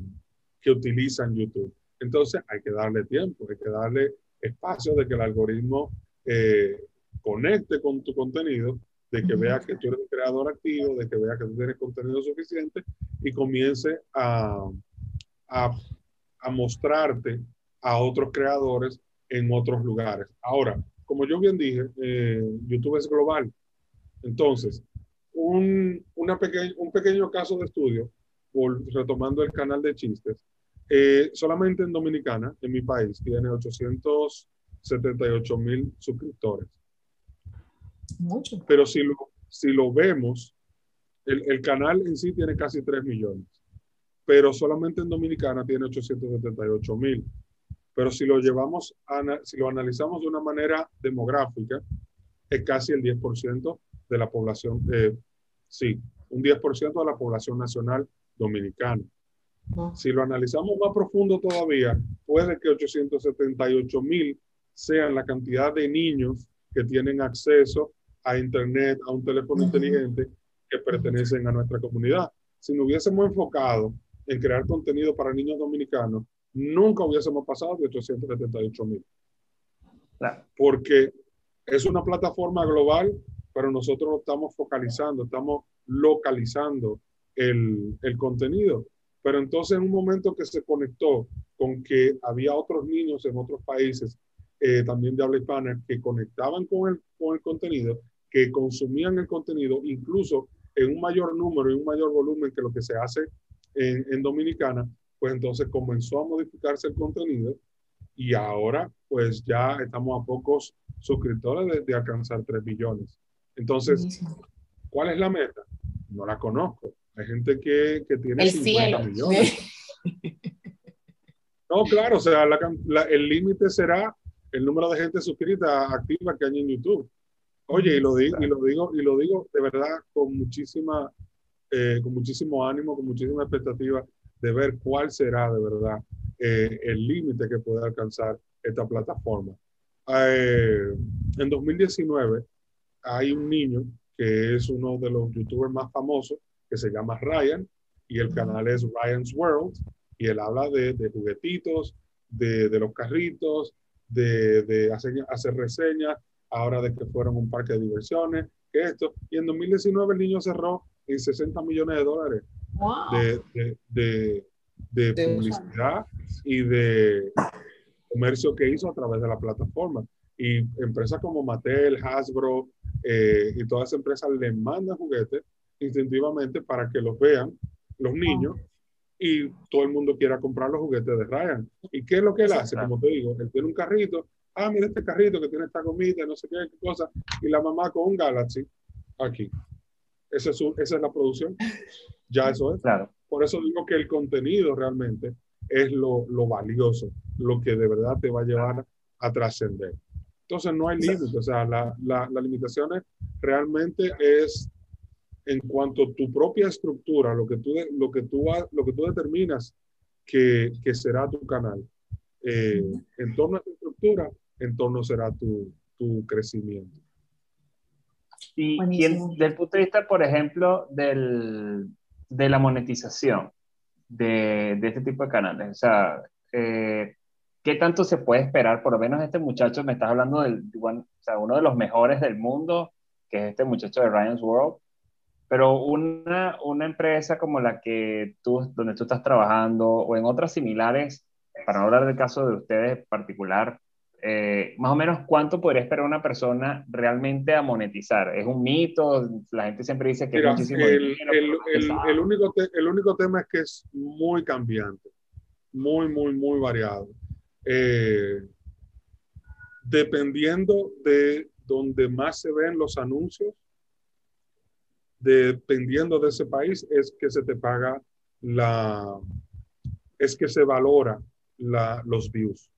que utilizan YouTube. Entonces, hay que darle tiempo, hay que darle espacio de que el algoritmo eh, conecte con tu contenido, de que vea que tú eres un creador activo, de que vea que tú tienes contenido suficiente y comience a, a, mostrarte a otros creadores en otros lugares. Ahora, como yo bien dije, eh, YouTube es global. Entonces, un, una un pequeño caso de estudio, por, retomando el canal de chistes, eh, solamente en Dominicana, en mi país, tiene 878 mil suscriptores. Mucho. Pero si lo, si lo vemos, el, el canal en sí tiene casi 3 millones pero solamente en Dominicana tiene 878 mil. Pero si lo llevamos, si lo analizamos de una manera demográfica, es casi el 10% de la población, eh, sí, un 10% de la población nacional dominicana. Si lo analizamos más profundo todavía, puede que 878 mil sean la cantidad de niños que tienen acceso a Internet, a un teléfono inteligente que pertenecen a nuestra comunidad. Si nos hubiésemos enfocado en crear contenido para niños dominicanos, nunca hubiésemos pasado de 878 mil. Porque es una plataforma global, pero nosotros estamos focalizando, estamos localizando el, el contenido. Pero entonces en un momento que se conectó con que había otros niños en otros países, eh, también de habla hispana, que conectaban con el, con el contenido, que consumían el contenido, incluso en un mayor número y un mayor volumen que lo que se hace en, Dominicana, pues entonces comenzó a modificarse el contenido y ahora pues ya estamos a pocos suscriptores de, alcanzar 3 billones. Entonces, ¿cuál es la meta? No la conozco. Hay gente que, que tiene el 50 millones. No, claro, o sea, el límite será el número de gente suscrita activa que hay en YouTube. Oye, y lo, digo, y lo digo, y lo digo de verdad con muchísima eh, con muchísimo ánimo, con muchísima expectativa de ver cuál será de verdad eh, el límite que puede alcanzar esta plataforma. Eh, en 2019 hay un niño que es uno de los youtubers más famosos, que se llama Ryan, y el canal es Ryan's World y él habla de, de juguetitos, de, de, los carritos, de, de hacer, hacer, reseñas, ahora de que fueron un parque de diversiones, que esto. Y en 2019 el niño cerró en 60 millones de dólares wow. de, de, publicidad y de comercio que hizo a través de la plataforma. Y empresas como Mattel, Hasbro eh, y todas esas empresas le mandan juguetes instintivamente para que los vean los niños y todo el mundo quiera comprar los juguetes de Ryan. ¿Y qué es lo que él hace? Como te digo, él tiene un carrito, ah, mira este carrito que tiene esta comida, no sé qué, qué cosa, y la mamá con un Galaxy aquí. Esa es, su, esa es la producción. Ya eso es. Claro. Por eso digo que el contenido realmente es lo, lo valioso, lo que de verdad te va a llevar a trascender. Entonces no hay límites, o sea, la, la, las limitaciones realmente es en cuanto a tu propia estructura, lo que tú, lo que tú, lo que tú determinas que, que será tu canal. Eh, en torno a tu estructura, en torno será tu, tu crecimiento. Y, y el, desde el punto de vista, por ejemplo, del, de la monetización de, de, este tipo de canales, o sea, eh, ¿qué tanto se puede esperar? Por lo menos este muchacho, me estás hablando o sea, uno de los mejores del mundo, que es este muchacho de Ryan's World, pero una, una empresa como la que tú, donde tú estás trabajando o en otras similares, para no hablar del caso de ustedes en particular, eh, más o menos cuánto podría esperar una persona realmente a monetizar. ¿Es un mito? La gente siempre dice que Mira, es muchísimo el, el, el, el, único te, el único tema es que es muy cambiante, muy, muy, muy variado. Eh, dependiendo de donde más se ven los anuncios, dependiendo de ese país, es que se te paga la, es que se valora la, los views.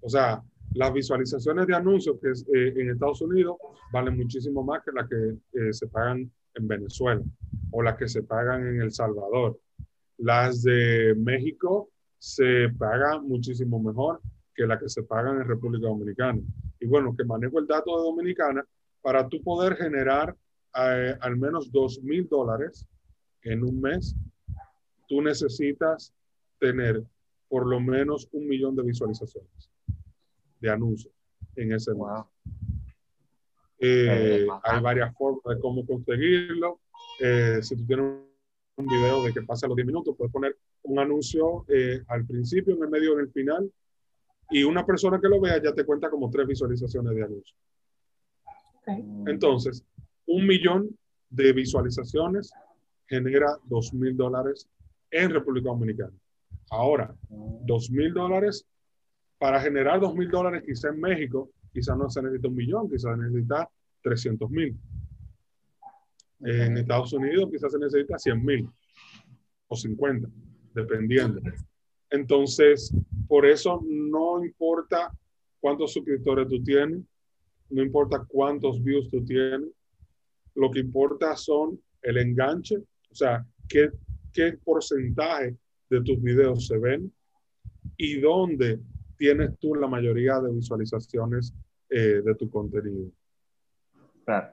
O sea, las visualizaciones de anuncios que eh, en Estados Unidos valen muchísimo más que las que eh, se pagan en Venezuela o las que se pagan en El Salvador. Las de México se pagan muchísimo mejor que las que se pagan en República Dominicana. Y bueno, que manejo el dato de Dominicana para tú poder generar eh, al menos dos mil dólares en un mes, tú necesitas tener por lo menos un millón de visualizaciones de anuncios en ese wow. Eh, hay varias formas de cómo conseguirlo. Eh, si tú tienes un video de que pasa los 10 minutos, puedes poner un anuncio eh, al principio, en el medio, en el final, y una persona que lo vea ya te cuenta como tres visualizaciones de anuncio. Okay. Entonces, un millón de visualizaciones genera dos mil dólares en República Dominicana. Ahora, dos mil dólares, para generar dos mil dólares quizá en México, quizá no se necesita un millón, quizá se necesita 300 mil. Okay. En Estados Unidos quizás se necesita 100 mil o 50, dependiendo. Entonces, por eso no importa cuántos suscriptores tú tienes, no importa cuántos views tú tienes, lo que importa son el enganche, o sea, qué, qué porcentaje de tus videos se ven y dónde tienes tú la mayoría de visualizaciones eh, de tu contenido. Claro.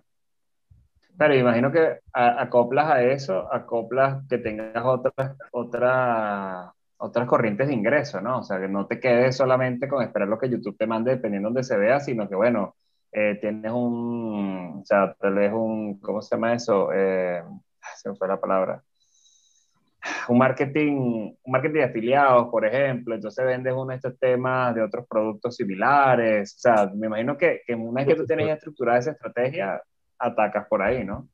Claro, imagino que acoplas a eso, acoplas que tengas otras, otras, otras corrientes de ingreso, ¿no? O sea, que no te quedes solamente con esperar lo que YouTube te mande dependiendo de donde se vea, sino que, bueno, eh, tienes un, o sea, tal vez un, ¿cómo se llama eso? Eh, se me fue la palabra. Un marketing, un marketing de afiliados, por ejemplo, entonces vendes uno de estos temas de otros productos similares. O sea, me imagino que, que una vez que tú tienes estructurada esa estrategia, atacas por ahí, ¿no?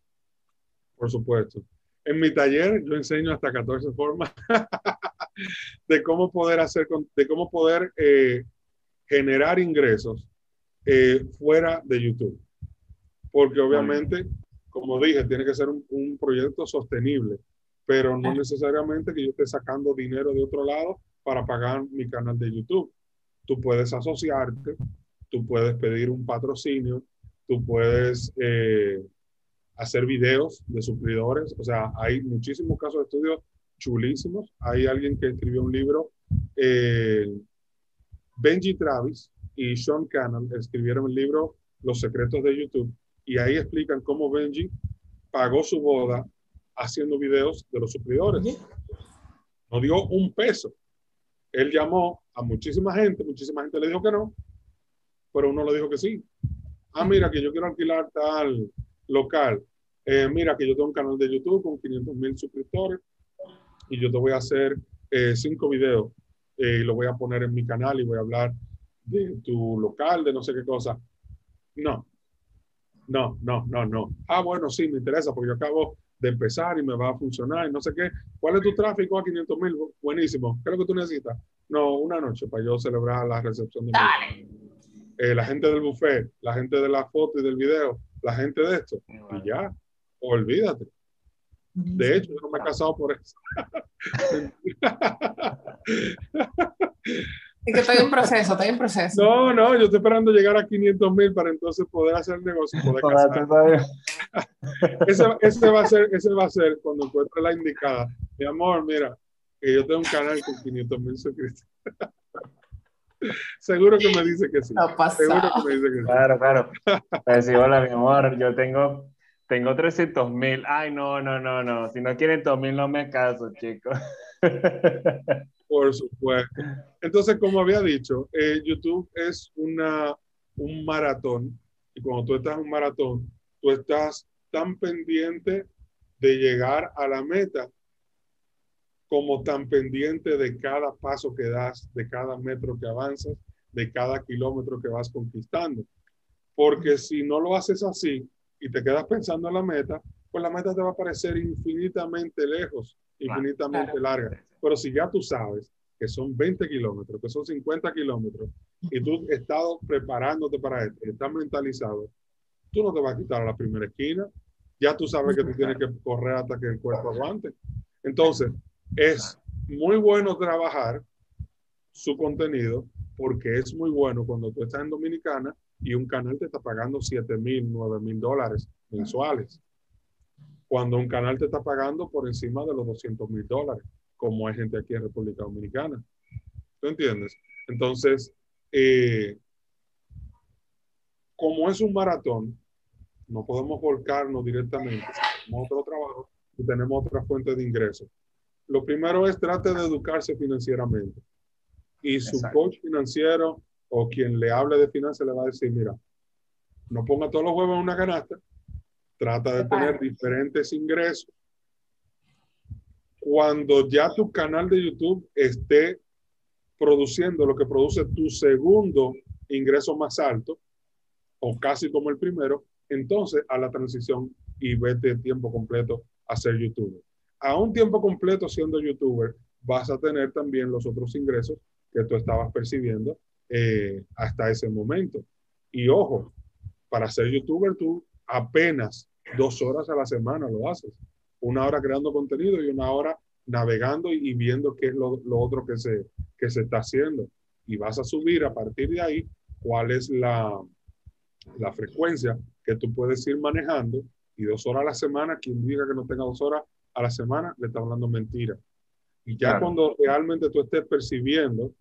Por supuesto. En mi taller yo enseño hasta 14 formas (laughs) de cómo poder hacer, de cómo poder eh, generar ingresos eh, fuera de YouTube. Porque obviamente, como dije, tiene que ser un, un proyecto sostenible, pero no necesariamente que yo esté sacando dinero de otro lado para pagar mi canal de YouTube. Tú puedes asociarte, tú puedes pedir un patrocinio, tú puedes eh, hacer videos de suplidores, o sea, hay muchísimos casos de estudios chulísimos. Hay alguien que escribió un libro, eh, Benji Travis, y Sean Cannon escribieron el libro Los secretos de YouTube y ahí explican cómo Benji pagó su boda haciendo videos de los suplidores. No dio un peso. Él llamó a muchísima gente, muchísima gente le dijo que no, pero uno le dijo que sí. Ah, mira, que yo quiero alquilar tal local. Eh, mira, que yo tengo un canal de YouTube con 500 mil suscriptores y yo te voy a hacer eh, cinco videos eh, y lo voy a poner en mi canal y voy a hablar de tu local, de no sé qué cosa. No, no, no, no, no. Ah, bueno, sí, me interesa porque yo acabo de empezar y me va a funcionar y no sé qué. ¿Cuál es tu tráfico a 500 mil? Buenísimo. ¿Qué es lo que tú necesitas? No, una noche para yo celebrar la recepción de Dale. eh, la gente del buffet, la gente de la foto y del video, la gente de esto. Y ya, olvídate. De hecho, yo no me he casado por eso. (laughs) (laughs) (laughs) Es que estoy en proceso, estoy en proceso. No, no, yo estoy esperando llegar a 500 mil para entonces poder hacer el negocio y poder casar. (laughs) Ese, ese, va a ser, ese va a ser cuando encuentre la indicada. Mi amor, mira, que yo tengo un canal con 500 mil suscriptores. (laughs) Seguro que me dice que sí. Ha Seguro que me dice que sí. Claro, claro. Pues sí, hola, mi amor, yo tengo, tengo 300 mil. Ay, no, no, no, no. Si no quieren 2 mil, no me caso, chicos. (laughs) Por supuesto. Entonces, como había dicho, eh, YouTube es una, un maratón. Y cuando tú estás en un maratón, tú estás tan pendiente de llegar a la meta como tan pendiente de cada paso que das, de cada metro que avanzas, de cada kilómetro que vas conquistando. Porque si no lo haces así y te quedas pensando en la meta, pues la meta te va a parecer infinitamente lejos, infinitamente Claro. larga. Pero si ya tú sabes que son 20 kilómetros, que son 50 kilómetros, y tú has estado preparándote para esto, estás mentalizado, tú no te vas a quitar a la primera esquina, ya tú sabes que tú tienes que correr hasta que el cuerpo aguante. Entonces, es muy bueno trabajar su contenido porque es muy bueno cuando tú estás en Dominicana y un canal te está pagando 7 mil, 9 mil dólares mensuales. Cuando un canal te está pagando por encima de los 200 mil dólares, como hay gente aquí en República Dominicana. ¿Tú entiendes? Entonces, eh, como es un maratón, no podemos volcarnos directamente. Tenemos otro trabajo y tenemos otra fuente de ingresos. Lo primero es trate de educarse financieramente. Y su Exacto. coach financiero o quien le hable de finanzas le va a decir, mira, no ponga todos los huevos en una canasta, trata de tener diferentes ingresos. Cuando ya tu canal de YouTube esté produciendo lo que produce tu segundo ingreso más alto, o casi como el primero, entonces a la transición y vete tiempo completo a ser youtuber. A un tiempo completo siendo youtuber, vas a tener también los otros ingresos que tú estabas percibiendo eh, hasta ese momento. Y ojo, para ser youtuber tú apenas dos horas a la semana lo haces. Una hora creando contenido y una hora navegando y, y viendo qué es lo, lo otro que se, que se está haciendo. Y vas a subir a partir de ahí cuál es la, la frecuencia que tú puedes ir manejando y dos horas a la semana, quien diga que no tenga dos horas a la semana, le está hablando mentira. Y ya Claro. cuando realmente tú estés percibiendo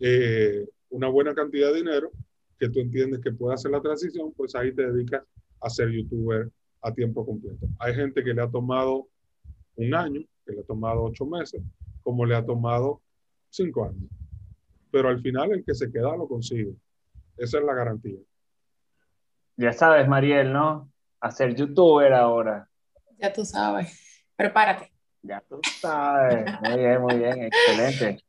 eh, una buena cantidad de dinero, que tú entiendes que puede hacer la transición, pues ahí te dedicas a ser youtuber a tiempo completo. Hay gente que le ha tomado un año, que le ha tomado ocho meses, como le ha tomado cinco años. Pero al final el que se queda lo consigue. Esa es la garantía. Ya sabes, Mariel, ¿no? A ser youtuber ahora. Ya tú sabes. Prepárate. Ya tú sabes. Muy bien, muy bien, excelente.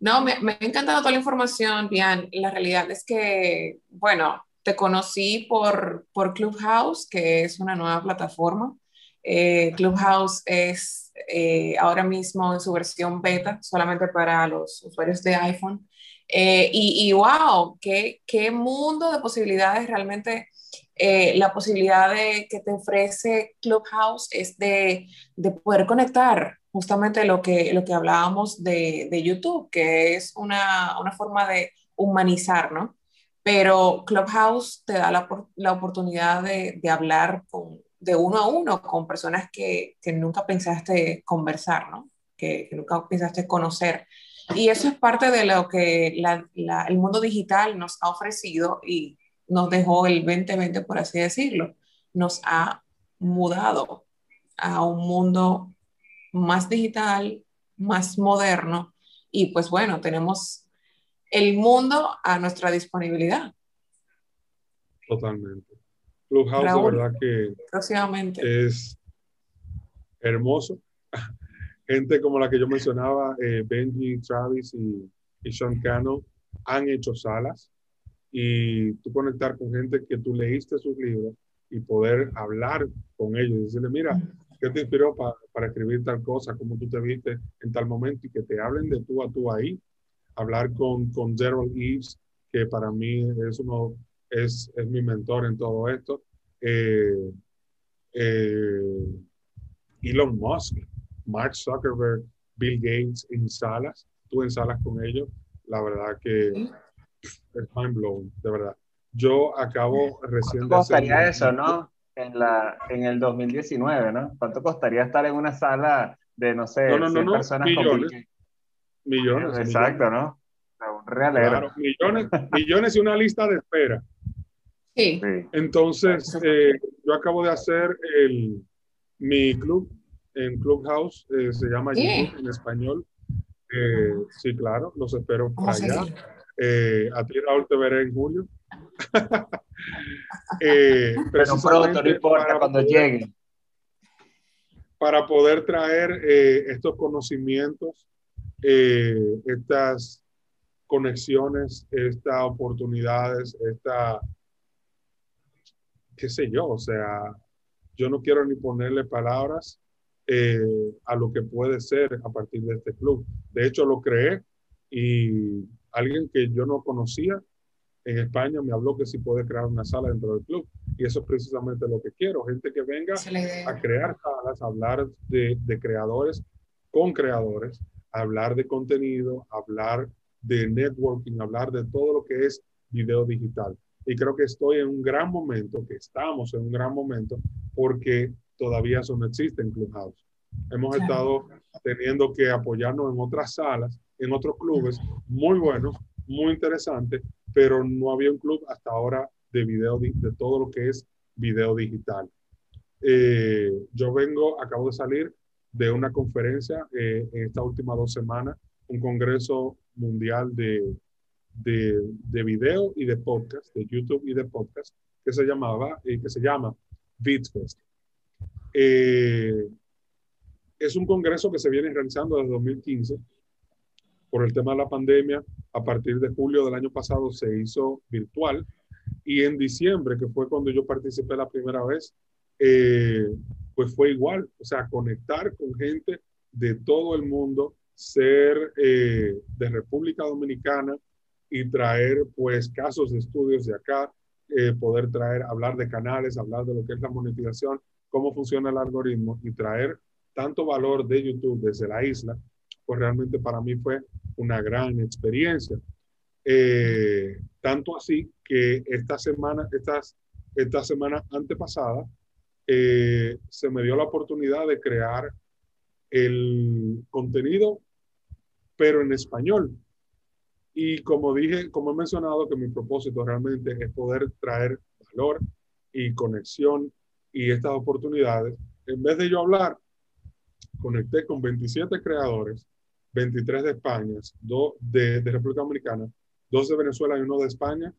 No, me, me ha encantado toda la información, Bian. La realidad es que, bueno, te conocí por, por Clubhouse, que es una nueva plataforma. Eh, Clubhouse es eh, ahora mismo en su versión beta, solamente para los usuarios de iPhone. Eh, y, y, wow, qué, qué mundo de posibilidades realmente. Eh, la posibilidad de, que te ofrece Clubhouse es de, de poder conectar justamente lo que, lo que hablábamos de, de YouTube, que es una, una, forma de humanizar, ¿no? Pero Clubhouse te da la, la oportunidad de, de, hablar con, de uno a uno con personas que, que nunca pensaste conversar, ¿no? Que, que, nunca pensaste conocer. Y eso es parte de lo que la, la, el mundo digital nos ha ofrecido y nos dejó el 2020, por así decirlo. Nos ha mudado a un mundo más digital, más moderno y pues bueno, tenemos el mundo a nuestra disponibilidad. Totalmente. Clubhouse, de verdad que próximamente. es hermoso. Gente como la que yo mencionaba, eh, Benji, Travis y, y Sean Cano, han hecho salas y tú conectar con gente que tú leíste sus libros y poder hablar con ellos y decirle, mira, ¿qué te inspiró para escribir tal cosa? ¿Cómo tú te viste en tal momento? Y que te hablen de tú a tú ahí. Hablar con, con Gerald Eves, que para mí es, uno, es, es mi mentor en todo esto. Eh, eh, Elon Musk, Mark Zuckerberg, Bill Gates en salas, tú en salas con ellos, la verdad que es mind blowing, de verdad. Yo acabo recién ¿Cuánto costaría eso, no? En, la, en el 2019, ¿no? ¿Cuánto costaría estar en una sala de, no sé, no, no, no, personas millones, con millones. Exacto, ¿no? Un realero. Claro, millones, millones y una lista de espera. Sí. Entonces, eh, yo acabo de hacer el, mi club en Clubhouse, eh, se llama YouTube en español. Eh, sí, claro, los espero para allá. Eh, a ti, Raúl, te veré en julio. (laughs) eh, Pero pronto, no importa, cuando lleguen. Para poder traer eh, estos conocimientos, eh, estas conexiones, estas oportunidades, esta, qué sé yo, o sea, yo no quiero ni ponerle palabras eh, a lo que puede ser a partir de este club. De hecho, lo creé y alguien que yo no conocía en España me habló que sí puede crear una sala dentro del club. Y eso es precisamente lo que quiero, gente que venga a crear salas, a hablar de, de creadores con creadores, hablar de contenido, hablar de networking, hablar de todo lo que es video digital. Y creo que estoy en un gran momento, que estamos en un gran momento, porque todavía eso no existe en Clubhouse. Hemos estado teniendo que apoyarnos en otras salas en otros clubes muy buenos, muy interesantes, pero no había un club hasta ahora de video, de todo lo que es video digital. Eh, yo vengo, acabo de salir de una conferencia eh, en estas últimas dos semanas, un congreso mundial de, de, de, video y de podcast, de YouTube y de podcast, que se llamaba, eh, que se llama BeatFest. Eh, es un congreso que se viene realizando desde 2015 por el tema de la pandemia, a partir de julio del año pasado se hizo virtual y en diciembre, que fue cuando yo participé la primera vez, eh, pues fue igual, o sea, conectar con gente de todo el mundo, ser eh, de República Dominicana y traer pues casos de estudios de acá, eh, poder traer, hablar de canales, hablar de lo que es la monetización, cómo funciona el algoritmo y traer tanto valor de YouTube desde la isla pues realmente para mí fue una gran experiencia. Eh, tanto así que esta semana, estas, esta semana antepasada, eh, se me dio la oportunidad de crear el contenido, pero en español. Y como dije, como he mencionado, que mi propósito realmente es poder traer valor y conexión y estas oportunidades. En vez de yo hablar, conecté con 27 creadores 23 de España, dos de, República Dominicana, dos de Venezuela y uno de España,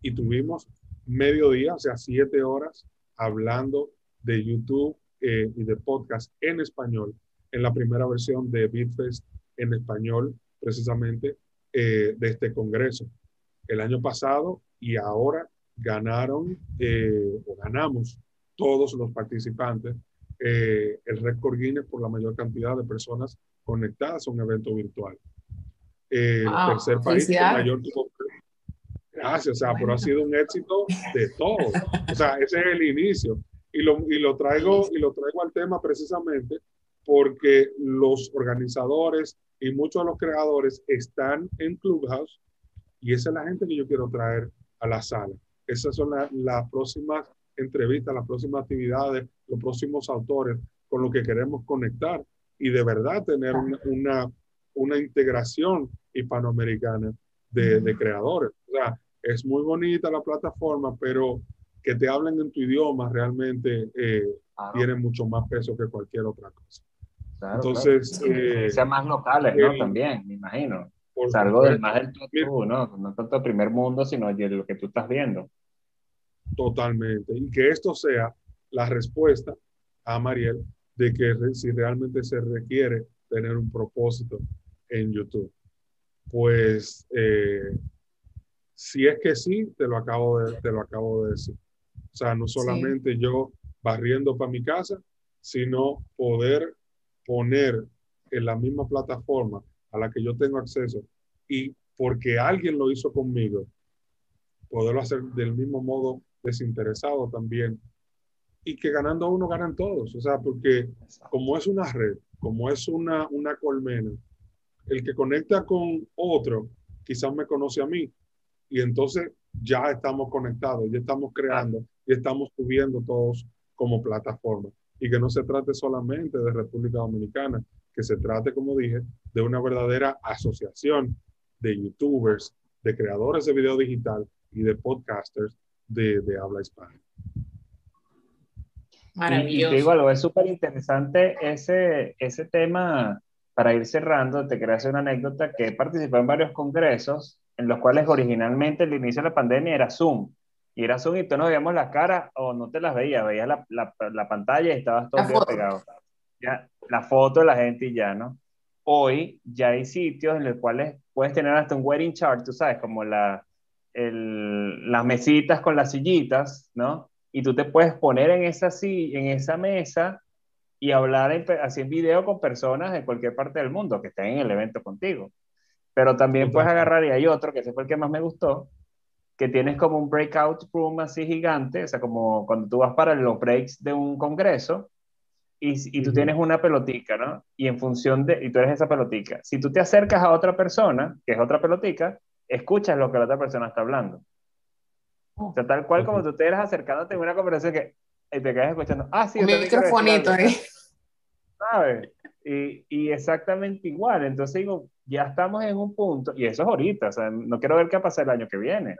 y tuvimos mediodía, o sea, siete horas hablando de YouTube eh, y de podcast en español, en la primera versión de BitFest en español, precisamente eh, de este congreso. El año pasado y ahora ganaron eh, o ganamos todos los participantes el récord Guinness por la mayor cantidad de personas conectadas a un evento virtual. El tercer país mayor Gracias, o sea, pero ha sido un éxito de (laughs) todos. O sea, ese es el inicio. Y lo, y lo, traigo, y lo traigo al tema precisamente porque los organizadores y muchos de los creadores están en Clubhouse y esa es la gente que yo quiero traer a la sala. Esas son las próximas entrevistas, las próximas actividades, los próximos autores con los que queremos conectar y de verdad tener una, una, integración hispanoamericana de, de, creadores. O sea, es muy bonita la plataforma, pero que te hablen en tu idioma realmente eh, tiene mucho más peso que cualquier otra cosa. Entonces, eh, sean más locales, ¿no? También, me imagino. Por algo del más del tú, ¿no? No tanto el primer mundo, sino lo que tú estás viendo. Totalmente. Y que esto sea la respuesta a Mariel de que si realmente se requiere tener un propósito en YouTube. Pues eh, si es que sí, te lo acabo de, te lo acabo de decir. O sea, no solamente yo barriendo para mi casa, sino poder poner en la misma plataforma a la que yo tengo acceso y porque alguien lo hizo conmigo, poderlo hacer del mismo modo desinteresado también. Y que ganando uno ganan todos, o sea, porque como es una red, como es una, una colmena, el que conecta con otro quizás me conoce a mí y entonces ya estamos conectados, ya estamos creando y estamos subiendo todos como plataforma y que no se trate solamente de República Dominicana, que se trate, como dije, de una verdadera asociación de youtubers, de creadores de video digital y de podcasters de, de habla hispana. Maravilloso. Y, digo algo, es súper interesante ese, ese tema, para ir cerrando, te quería hacer una anécdota que he participado en varios congresos en los cuales originalmente el inicio de la pandemia era Zoom. Y era Zoom y tú no veíamos las caras o no te las veías, veías la, la, la pantalla y estabas todo pegado. Ya, la foto de la gente y ya, ¿no? Hoy ya hay sitios en los cuales puedes tener hasta un wedding chart, tú sabes, como la, el, las mesitas con las sillitas, ¿no? Y tú te puedes poner en esa, en esa mesa y hablar así en video con personas de cualquier parte del mundo que estén en el evento contigo. Pero también puedes agarrar, y hay otro, que ese fue el que más me gustó, que tienes como un breakout room así gigante, o sea, como cuando tú vas para los breaks de un congreso, y, y tú tienes una pelotica, ¿no? Y en función de, y tú eres esa pelotica. Si tú te acercas a otra persona, que es otra pelotica, escuchas lo que la otra persona está hablando. O sea, tal cual como tú te eres acercándote en una conversación que y te quedas escuchando, ah, sí, un microfonito, ¿eh? (laughs) ¿Sabes? Y, y, exactamente igual. Entonces digo, ya estamos en un punto, y eso es ahorita, o sea, no quiero ver qué pasa el año que viene.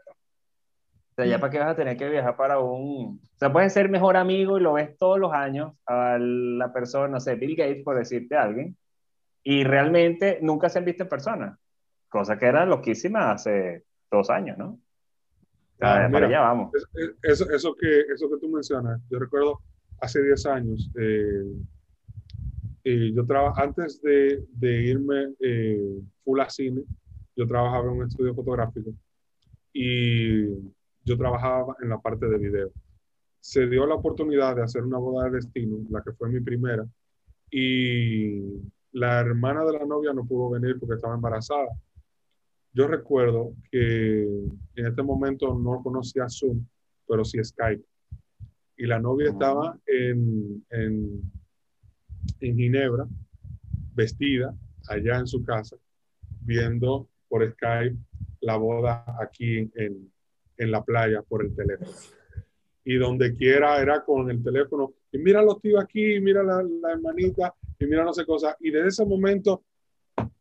O sea, ya para qué vas a tener que viajar para un... O sea, puedes ser mejor amigo y lo ves todos los años a la persona, no sé, Bill Gates, por decirte a alguien, y realmente nunca se han visto en persona, cosa que era loquísima hace dos años, ¿no? Ah, para allá vamos. Eso, eso, que, eso que tú mencionas, yo recuerdo hace 10 años, eh, eh, yo trabajaba, antes de, de irme eh, full a cine, yo trabajaba en un estudio fotográfico y yo trabajaba en la parte de video. Se dio la oportunidad de hacer una boda de destino, la que fue mi primera, y la hermana de la novia no pudo venir porque estaba embarazada. Yo recuerdo que en este momento no conocía Zoom, pero sí Skype. Y la novia estaba en, en en Ginebra, vestida allá en su casa, viendo por Skype la boda aquí en, en la playa por el teléfono. Y donde quiera era con el teléfono. Y mira los tíos aquí, mira la, la hermanita, y mira no sé cosas. Y desde ese momento,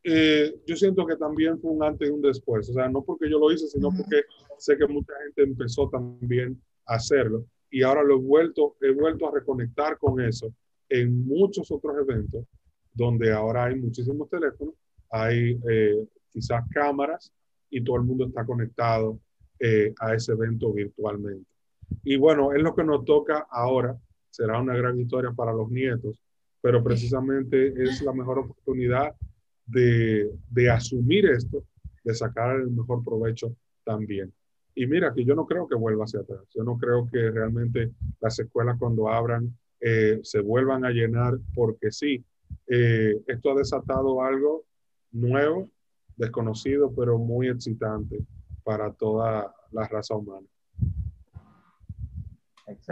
eh, yo siento que también fue un antes y un después. O sea, no porque yo lo hice, sino porque sé que mucha gente empezó también a hacerlo. Y ahora lo he vuelto, he vuelto a reconectar con eso en muchos otros eventos donde ahora hay muchísimos teléfonos, hay eh, quizás cámaras y todo el mundo está conectado eh, a ese evento virtualmente. Y bueno, es lo que nos toca ahora. Será una gran historia para los nietos, pero precisamente es la mejor oportunidad de, de asumir esto, de sacar el mejor provecho también. Y mira, que yo no creo que vuelva hacia atrás. Yo no creo que realmente las escuelas cuando abran eh, se vuelvan a llenar porque sí, eh, esto ha desatado algo nuevo, desconocido, pero muy excitante para toda la raza humana.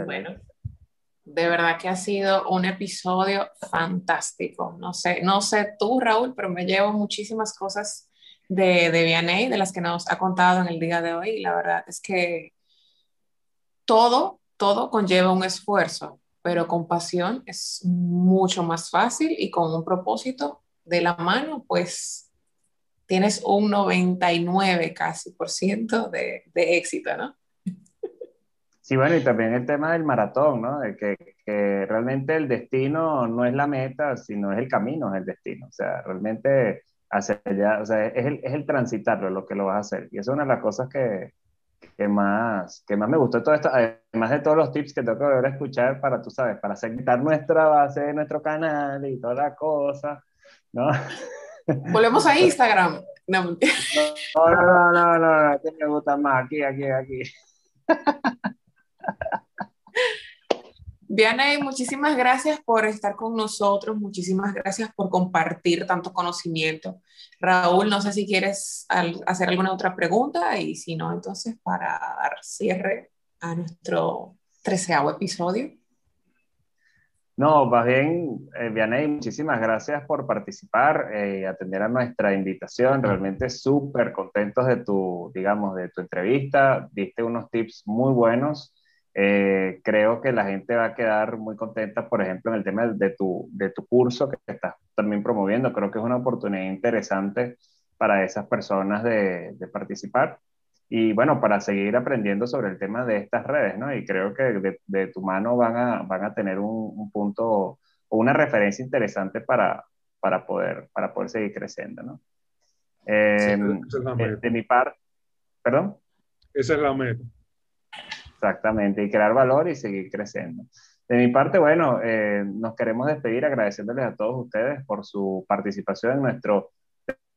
Bueno, de verdad que ha sido un episodio fantástico. No sé, no sé tú, Raúl, pero me llevo muchísimas cosas de, de Vianney, de las que nos ha contado en el día de hoy. Y la verdad es que todo, todo conlleva un esfuerzo pero con pasión es mucho más fácil y con un propósito de la mano, pues tienes un 99 casi por ciento de, de éxito, ¿no? Sí, bueno, y también el tema del maratón, ¿no? De que, que, realmente el destino no es la meta, sino es el camino, es el destino. O sea, realmente hacia allá, o sea, es el, es el transitarlo lo que lo vas a hacer. Y eso es una de las cosas que, que más, que más me gustó todo esto, además de todos los tips que tengo que volver a escuchar para, tú sabes, para segmentar nuestra base de nuestro canal y toda la cosa, ¿no? (laughs) Volvemos a Instagram. No, no, no, no, no, no, me gusta más, aquí, aquí, aquí. (laughs) Vianey, muchísimas gracias por estar con nosotros, muchísimas gracias por compartir tanto conocimiento. Raúl, no sé si quieres hacer alguna otra pregunta y si no, entonces para dar cierre a nuestro treceavo episodio. No, más bien, eh, muchísimas gracias por participar y eh, atender a nuestra invitación. Realmente súper contentos de tu, digamos, de tu entrevista. Diste unos tips muy buenos eh, creo que la gente va a quedar muy contenta, por ejemplo, en el tema de tu, de tu curso que estás también promoviendo. Creo que es una oportunidad interesante para esas personas de, de participar y bueno, para seguir aprendiendo sobre el tema de estas redes, ¿no? Y creo que de, de tu mano van a, van a tener un, un, punto o una referencia interesante para, para, poder, para poder seguir creciendo, ¿no? Eh, de, de mi parte, ¿perdón? Esa es la meta. Exactamente, y crear valor y seguir creciendo. De mi parte, bueno, eh, nos queremos despedir agradeciéndoles a todos ustedes por su participación en nuestro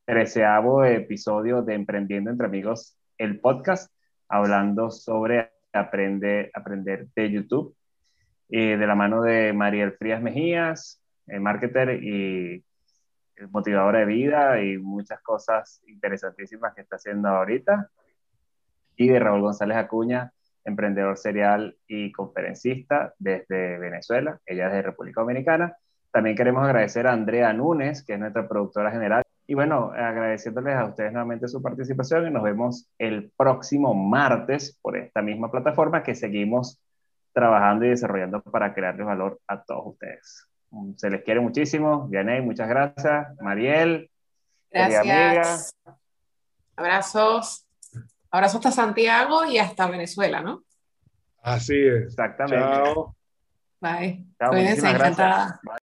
treceavo episodio de Emprendiendo entre Amigos, el podcast, hablando sobre aprender, aprender de YouTube, y de la mano de Mariel Frías Mejías, eh, marketer y motivadora de vida y muchas cosas interesantísimas que está haciendo ahorita, y de Raúl González Acuña, emprendedor serial y conferencista desde Venezuela, ella es de República Dominicana. También queremos agradecer a Andrea Núñez, que es nuestra productora general. Y bueno, agradeciéndoles a ustedes nuevamente su participación y nos vemos el próximo martes por esta misma plataforma que seguimos trabajando y desarrollando para crearles valor a todos ustedes. Se les quiere muchísimo. Vianey, muchas gracias. Mariel. Gracias. Abrazos. Abrazo hasta Santiago y hasta Venezuela, ¿no? Así es. Exactamente. Chao. Bye. Chao, Cuídense, encantada.